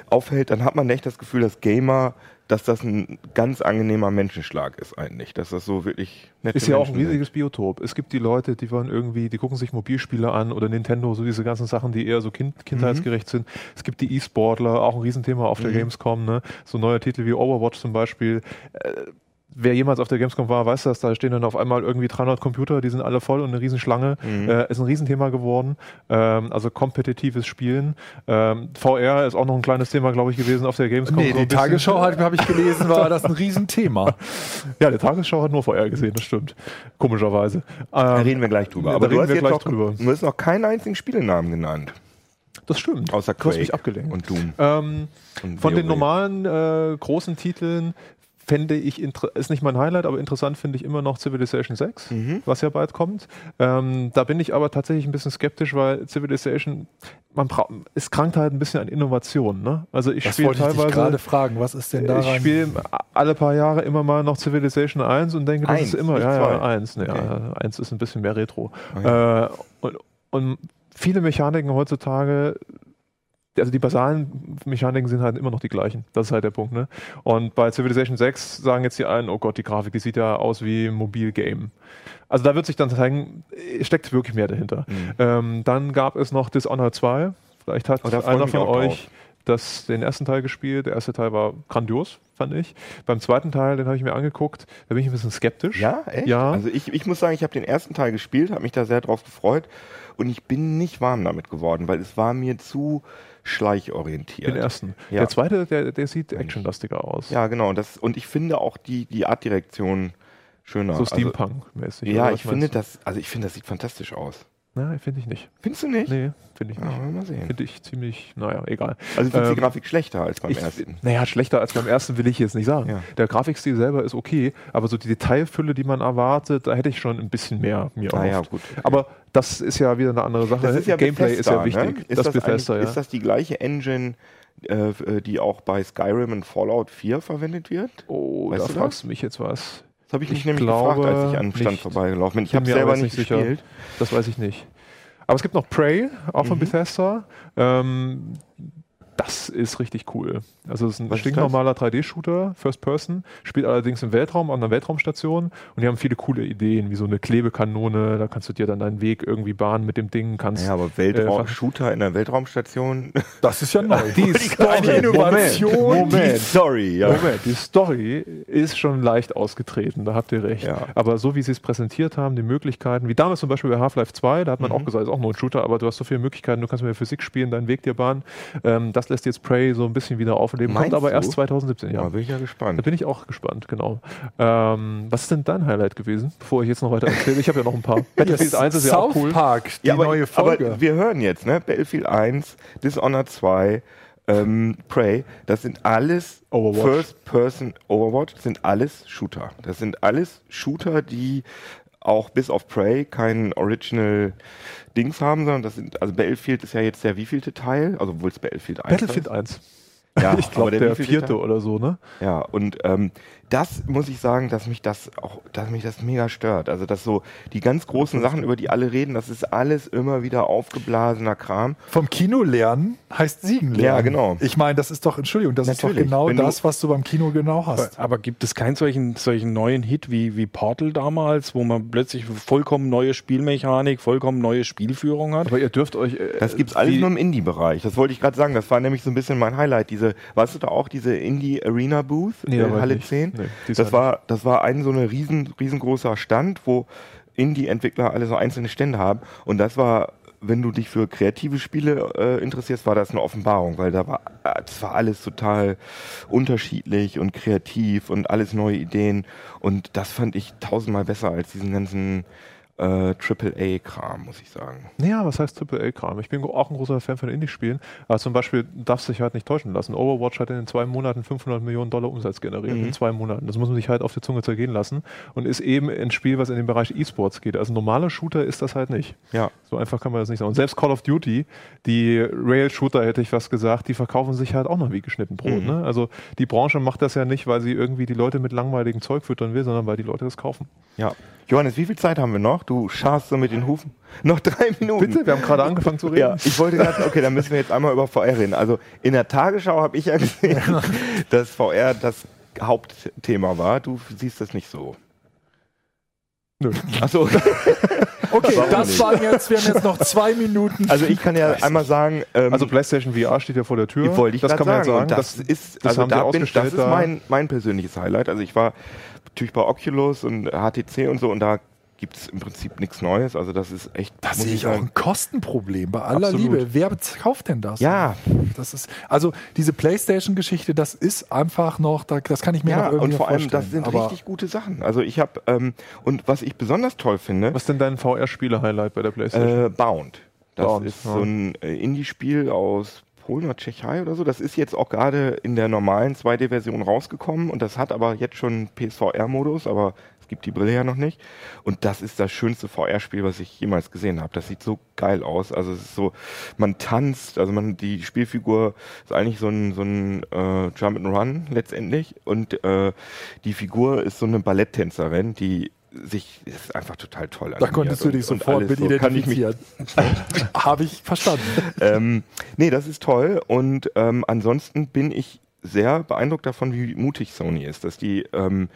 aufhält, dann hat man echt das Gefühl, dass Gamer, dass das ein ganz angenehmer Menschenschlag ist eigentlich, dass das so wirklich nette Ist ja auch ein Menschen riesiges Biotop. Es gibt die Leute, die wollen irgendwie, die gucken sich Mobilspiele an oder Nintendo, so diese ganzen Sachen, die eher so kind, kindheitsgerecht sind. Es gibt die E-Sportler, auch ein Riesenthema auf der Gamescom, ne? So neue Titel wie Overwatch zum Beispiel. Äh, Wer jemals auf der Gamescom war, weiß das, da stehen dann auf einmal irgendwie 300 Computer, die sind alle voll und eine Riesenschlange. Äh, ist ein Riesenthema geworden. Ähm, also kompetitives Spielen. Ähm, VR ist auch noch ein kleines Thema, glaube ich, gewesen auf der Gamescom. Nee, so die. Tagesschau habe ich gelesen, war das ein (laughs) Riesenthema. Ja, der Tagesschau hat nur VR gesehen, das stimmt. Komischerweise. Da Ähm, reden wir gleich drüber. da Aber du reden hast wir gleich noch, drüber. du hast noch keinen einzigen Spielenamen genannt. das stimmt. Außer du hast Quake mich abgelenkt. und Doom. Ähm, Und von den normalen äh, großen Titeln fände ich, ist nicht mein Highlight, aber interessant finde ich immer noch Civilization 6, Mhm. was ja bald kommt. Ähm, da bin ich aber tatsächlich ein bisschen skeptisch, weil Civilization, man es krankt halt ein bisschen an Innovation. Ne? Also ich spiele wollte ich teilweise. gerade fragen. Was ist denn daran? Ich spiele alle paar Jahre immer mal noch Civilization 1 und denke, das Eins, ist immer, ja, ja, zwei. 1. Nee, Okay. ja, 1 ist ein bisschen mehr Retro. Ah, Äh, und, und viele Mechaniken heutzutage, also die basalen Mechaniken sind halt immer noch die gleichen. Das ist halt der Punkt. Ne? Und bei Civilization 6 sagen jetzt die einen, oh Gott, die Grafik, die sieht ja aus wie ein Mobilgame. Also da wird sich dann zeigen, steckt wirklich mehr dahinter. Ähm, dann gab es noch Dishonored 2. Vielleicht hat Oh, einer von euch das, den ersten Teil gespielt. Der erste Teil war grandios, fand ich. Beim zweiten Teil, den habe ich mir angeguckt, da bin ich ein bisschen skeptisch. Ja, echt? Ja. Also ich, ich muss sagen, ich habe den ersten Teil gespielt, habe mich da sehr drauf gefreut und ich bin nicht warm damit geworden, weil es war mir zu schleichorientiert. Den ersten. Ja. Der zweite, der, der sieht actionlastiger aus. Ja, genau. Und, das, und ich finde auch die, die Artdirektion schöner. So Steampunk-mäßig. Also, ja, oder ich finde das, also ich finde, das sieht fantastisch aus. Nein, finde ich nicht. Findest du nicht? Nee, finde ich Ja, nicht. wir mal sehen. Finde ich ziemlich, naja, egal. Also findest du Ähm, die Grafik schlechter als beim Ich, ersten? naja, schlechter als beim ersten will ich jetzt nicht sagen. Ja. Der Grafikstil selber ist okay, aber so die Detailfülle, die man erwartet, da hätte ich schon ein bisschen mehr mir Ah ja, erhofft. gut. Aber das ist ja wieder eine andere Sache. Das ist ja Gameplay Bethesda, ist ja wichtig. Ne? Ist das, das, Bethesda, ja. ist das die gleiche Engine, äh, die auch bei Skyrim und Fallout 4 verwendet wird? oh, Weißt da du fragst du mich jetzt was. Das habe ich mich Ich nämlich glaube gefragt, als ich an dem Stand nicht. vorbeigelaufen bin. Ich habe mir selber nicht nicht sicher. gespielt. Das weiß ich nicht. Aber es gibt noch Prey, auch Mhm. von Bethesda. Ähm, das ist richtig cool. Also es ist ein Was stinknormaler 3D-Shooter, First Person, spielt allerdings im Weltraum, an einer Weltraumstation und die haben viele coole Ideen, wie so eine Klebekanone, da kannst du dir dann deinen Weg irgendwie bahnen mit dem Ding, kannst Ja, aber äh, Weltraum-Shooter in der Weltraumstation. Das ist ja (laughs) neu. die Story, Innovation. Moment, Moment. Sorry, ja. Moment, die Story ist schon leicht ausgetreten, da habt ihr recht. Ja. Aber so wie sie es präsentiert haben, die Möglichkeiten, wie damals zum Beispiel bei Half-Life 2, da hat man Mhm. auch gesagt, ist auch nur ein Shooter, aber du hast so viele Möglichkeiten, du kannst mit der Physik spielen, deinen Weg dir bahnen. Ähm, das lässt jetzt Prey so ein bisschen wieder aufleben, kommt Meinst aber du? erst 2017, ja. Ja, bin ich ja Da gespannt. bin ich auch gespannt, genau. Ähm, was ist denn dein Highlight gewesen, bevor ich jetzt noch weiter erzähle? Ich habe ja noch ein paar. (laughs) Battlefield 1 ist ja auch South cool. Park, die Ja, aber, neue Folge. aber wir hören jetzt, ne? Battlefield 1, Dishonored 2, ähm, Prey, das sind alles. First-Person Overwatch, sind alles Shooter. Das sind alles Shooter, die auch bis auf Prey kein Original Dings haben, sondern das sind, also Battlefield ist ja jetzt der wievielte Teil, also obwohl es Battlefield 1 Battlefield 1. Ja, (laughs) ich glaube, der, wievielte vierte oder so, ne? Ja, und ähm, das muss ich sagen, dass mich das auch, dass mich das mega stört. Also dass so die ganz großen Sachen, über die alle reden, das ist alles immer wieder aufgeblasener Kram. Vom Kino lernen heißt Siegen lernen. Ja, genau. Ich meine, das ist doch, Entschuldigung, das ist doch Natürlich. genau Wenn das, was du beim Kino genau hast. Aber gibt es keinen solchen, solchen neuen Hit wie, wie Portal damals, wo man plötzlich vollkommen neue Spielmechanik, vollkommen neue Spielführung hat? Aber ihr dürft euch. äh, Das gibt's alles nur im Indie-Bereich. Das wollte ich gerade sagen. Das war nämlich so ein bisschen mein Highlight. Diese, weißt du da auch, diese Indie-Arena-Booth Nee, in da war ich Halle nicht. 10? Nee, das, war, das war ein so ein riesen, riesengroßer Stand, wo Indie-Entwickler alle so einzelne Stände haben. Und das war, wenn du dich für kreative Spiele äh, interessierst, war das eine Offenbarung, weil da war, äh, das war alles total unterschiedlich und kreativ und alles neue Ideen. Und das fand ich tausendmal besser als diesen ganzen äh, AAA-Kram, muss ich sagen. Ja, was heißt AAA-Kram? Ich bin auch ein großer Fan von Indie-Spielen. Aber zum Beispiel darfst du dich halt nicht täuschen lassen. Overwatch hat in den zwei Monaten 500 Millionen Dollar Umsatz generiert. Mhm. In zwei Monaten. Das muss man sich halt auf die Zunge zergehen lassen. Und ist eben ein Spiel, was in den Bereich E-Sports geht. Also ein normaler Shooter ist das halt nicht. Ja. So einfach kann man das nicht sagen. Und selbst Call of Duty, die Rail-Shooter, hätte ich was gesagt, die verkaufen sich halt auch noch wie geschnitten Brot. Mhm. Ne? Also die Branche macht das ja nicht, weil sie irgendwie die Leute mit langweiligem Zeug füttern will, sondern weil die Leute das kaufen. Ja. Johannes, wie viel Zeit haben wir noch? Du scharst so mit den Hufen. Noch drei Minuten. Bitte, wir haben gerade angefangen zu reden. Ja, ich wollte gerade, okay, dann müssen wir jetzt einmal über VR reden. Also in der Tagesschau habe ich ja gesehen, dass VR das Hauptthema war. Du siehst das nicht so. Nö. Achso, (laughs) Okay, Warum das nicht? waren jetzt, wir haben jetzt noch zwei Minuten. also ich kann ja einmal sagen, ähm, Also PlayStation VR steht ja vor der Tür. wollte ich das kann man jetzt sagen. Und das, ist, das also da bin, das ist mein, mein persönliches Highlight. Also ich war natürlich bei Oculus und HTC und so und da gibt es im Prinzip nichts Neues. Also das ist echt, Da muss sehe ich auch ein Kostenproblem bei aller Absolut. Liebe. Wer kauft denn das? Ja, Das ist, also diese Playstation-Geschichte, das ist einfach noch, da, das kann ich mir ja, noch irgendwie und vor allem, vorstellen. das sind Aber richtig gute Sachen. Also ich habe, ähm, und was ich besonders toll finde, Was ist denn dein VR-Spiele-Highlight bei der PlayStation? Äh, Bound. Das Bound, ist ja. so ein äh, Indie-Spiel aus Polen oder Tschechei oder so. Das ist jetzt auch gerade in der normalen 2D-Version rausgekommen und das hat aber jetzt schon PSVR-Modus, aber es gibt die Brille ja noch nicht. Und das ist das schönste VR-Spiel, was ich jemals gesehen habe. Das sieht so geil aus. Also es ist so, man tanzt, also man die Spielfigur ist eigentlich so ein, so ein äh, Jump and Run letztendlich und äh, die Figur ist so eine Balletttänzerin, die sich ist einfach total toll. da konntest du und- dich und sofort alles mit so. Kann ich mich identifizieren. (laughs) Habe ich verstanden. ähm, nee, das ist toll. Und ähm, ansonsten bin ich sehr beeindruckt davon, wie mutig Sony ist, dass die ähm,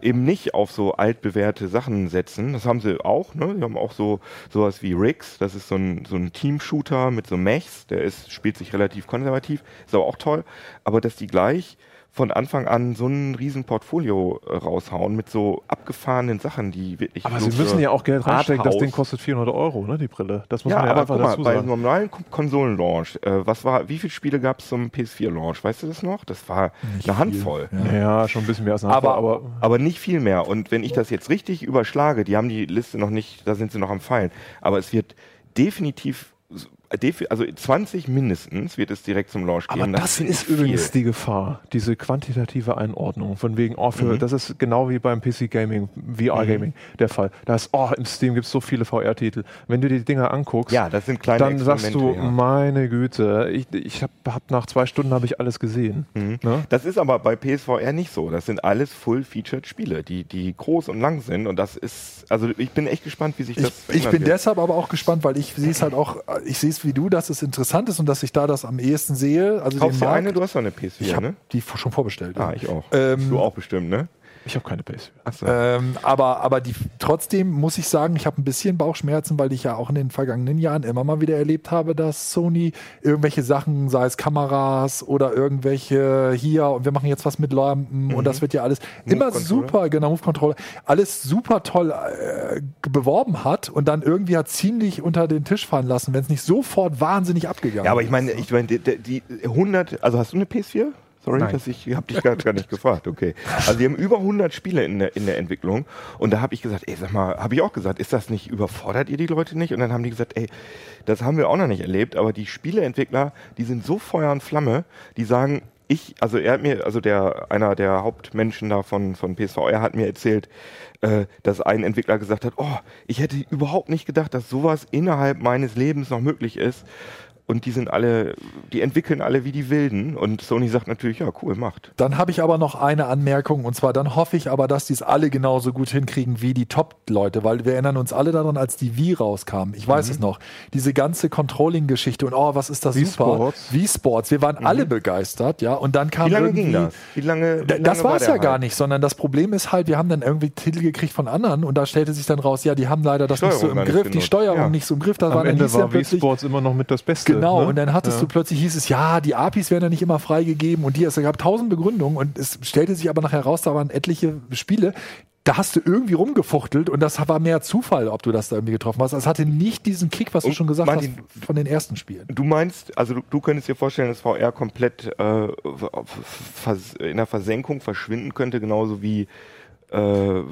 eben nicht auf so altbewährte Sachen setzen. Das haben sie auch, ne? Die haben auch so sowas wie Riggs, das ist so ein, so ein Team-Shooter mit so Mechs, der ist, spielt sich relativ konservativ, ist aber auch toll. Aber dass die gleich von Anfang an so ein riesen Portfolio äh, raushauen mit so abgefahrenen Sachen, die wirklich. aber sie müssen ja auch Geld reinstecken. Das Ding kostet 400 Euro, ne, die Brille. Das muss ja, man ja aber einfach guck mal, dazu bei sagen. normalen Kon- Konsolen-Launch, äh, was war, wie viele Spiele gab es zum PS4-Launch? Weißt du das noch? Das war eine Handvoll. Ja, schon ein bisschen mehr als eine Aber- Handvoll, aber Aber nicht viel mehr. Und wenn ich das jetzt richtig überschlage, die haben die Liste noch nicht, da sind sie noch am Feilen, aber es wird definitiv defi- also 20 mindestens wird es direkt zum Launch geben. Aber das, finde ist übrigens die Gefahr, diese quantitative Einordnung. Von wegen, oh, für, Mhm. das ist genau wie beim PC-Gaming, VR-Gaming der Fall. Da ist, oh, im Steam gibt es so viele VR-Titel. Wenn du dir die Dinger anguckst, Ja, das sind kleine dann sagst du, ja. meine Güte, ich, ich habe hab nach zwei Stunden habe ich alles gesehen. Mhm. Ne? Das ist aber bei PSVR nicht so. Das sind alles full-featured Spiele, die, die groß und lang sind. Und das ist, also ich bin echt gespannt, wie sich das Ich, ich bin wird. deshalb aber auch gespannt, weil ich sehe es halt auch, ich sehe es wie du, dass es interessant ist und dass ich da das am ehesten sehe. Also Kaufst den Markt, eine? Du hast doch eine PS4, ich ne? die schon vorbestellt. Ah, ja. ich auch. Ähm, du auch bestimmt, ne? Ich habe keine PS. Achso. Ähm, aber aber die, trotzdem muss ich sagen, ich habe ein bisschen Bauchschmerzen, weil ich ja auch in den vergangenen Jahren immer mal wieder erlebt habe, dass Sony irgendwelche Sachen, sei es Kameras oder irgendwelche hier und wir machen jetzt was mit Lampen und das wird ja alles immer super, genau, Move Controller, alles super toll äh, beworben hat und dann irgendwie hat ziemlich unter den Tisch fallen lassen, wenn es nicht sofort wahnsinnig abgegangen Ja, aber ich ist. meine, ich meine, die, die 100, also hast du eine PS4? Sorry, Nein. dass ich habe dich gar, gar nicht gefragt. Okay. Also die haben über 100 Spiele in der, in der Entwicklung und da habe ich gesagt, ey, sag mal, habe ich auch gesagt, ist das nicht überfordert ihr die Leute nicht? Und dann haben die gesagt, ey, das haben wir auch noch nicht erlebt, aber die Spieleentwickler, die sind so Feuer und Flamme, die sagen, ich, also er hat mir, also der einer der Hauptmenschen da von von PSVR hat mir erzählt, äh, dass ein Entwickler gesagt hat, oh, ich hätte überhaupt nicht gedacht, dass sowas innerhalb meines Lebens noch möglich ist. Und die sind alle, die entwickeln alle wie die Wilden. Und Sony sagt natürlich, ja, cool, macht. Dann habe ich aber noch eine Anmerkung und zwar dann hoffe ich aber, dass die es alle genauso gut hinkriegen wie die Top-Leute, weil wir erinnern uns alle daran, als die Wii rauskam. Ich Mhm. weiß es noch. Diese ganze Controlling-Geschichte und oh, was ist das Wii super. Sports. Wii Sports. Wir waren alle begeistert, ja. Und dann kam Mhm. Wie lange irgendwie, ging das? Wie lange? Wie Da- lange Das war es ja gar nicht, sondern das Problem ist halt, wir haben dann irgendwie Titel gekriegt von anderen und da stellte sich dann raus, ja, die haben leider das nicht so Steuerung im Griff, die. Steuerung Ja. nicht so im Griff. Das Am war dann Ende war Wii Sports immer noch mit das Beste. Genau, ne? und dann hattest Ja. du plötzlich hieß es, ja, die APIs werden ja nicht immer freigegeben und die, es gab tausend Begründungen und es stellte sich aber nachher raus, da waren etliche Spiele, da hast du irgendwie rumgefuchtelt und das war mehr Zufall, ob du das da irgendwie getroffen hast. Es hatte nicht diesen Kick, was du Und schon gesagt Martin- hast, von den ersten Spielen. Du meinst, also du, du könntest dir vorstellen, dass VR komplett äh, in der Versenkung verschwinden könnte, genauso wie äh,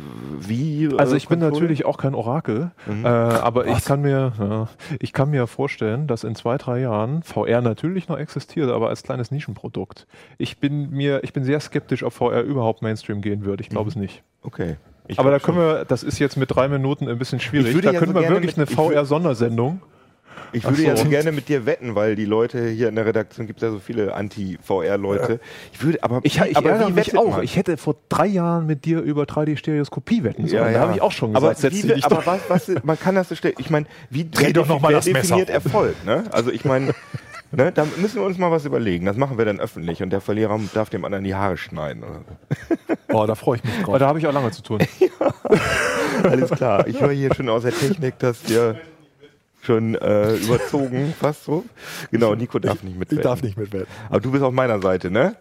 wie äh, Also ich bin Konsole? natürlich auch kein Orakel, äh, aber ich kann mir ja, ich kann mir vorstellen, dass in zwei drei Jahren VR natürlich noch existiert, aber als kleines Nischenprodukt. Ich bin mir ich bin sehr skeptisch, ob VR überhaupt Mainstream gehen wird. Ich glaube es nicht. okay. Ich aber da können schon. wir, das ist jetzt mit drei Minuten ein bisschen schwierig. Da ja können so wir wirklich mit- eine VR-Sondersendung. Ich würde ja so. so gerne mit dir wetten, weil die Leute hier in der Redaktion gibt es ja so viele Anti-VR-Leute. Ich würde, aber Ich, ich aber mich auch. man? Ich hätte vor drei Jahren mit dir über 3D-Stereoskopie wetten sollen. Da habe ich auch schon gesagt, aber wie, aber was, was, man kann das so stellen. Ich meine, wie Dreh doch noch mal das Messer definiert um. Erfolg? Ne? Also ich meine, (laughs) ne, da müssen wir uns mal was überlegen. Das machen wir dann öffentlich und der Verlierer darf dem anderen die Haare schneiden. So. (laughs) Oh, da freue ich mich Aber drauf. da habe ich auch lange zu tun. (laughs) Alles klar. Ich höre hier schon aus der Technik, dass wir schon äh, überzogen, (laughs) fast so. Genau, Nico darf nicht Ich mitwetten. darf nicht mitwetten. Aber du bist auf meiner Seite, ne?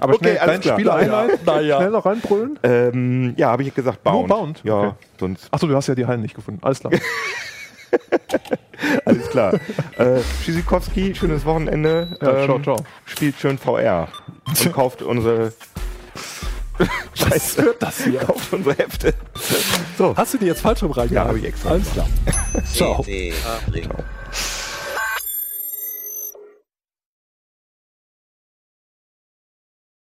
Aber Okay, schnell, alles klar. Spiel einleiten, Naja. schnell noch reinbrüllen. Ähm, ja, habe ich gesagt, Bound. Nur Bound? Ja, Okay. sonst Achso, du hast ja die Hallen nicht gefunden. Alles klar. (laughs) alles klar. äh, Schisikowski, schönes Wochenende. Ja, ciao, Ähm, ciao. Spielt schön VR und kauft unsere Scheiße. das hier? Kauft unsere Hefte. So. Hast du die jetzt falsch rum reingehalten? Ja, hab ich extra Alles klar. Ciao. Uplink.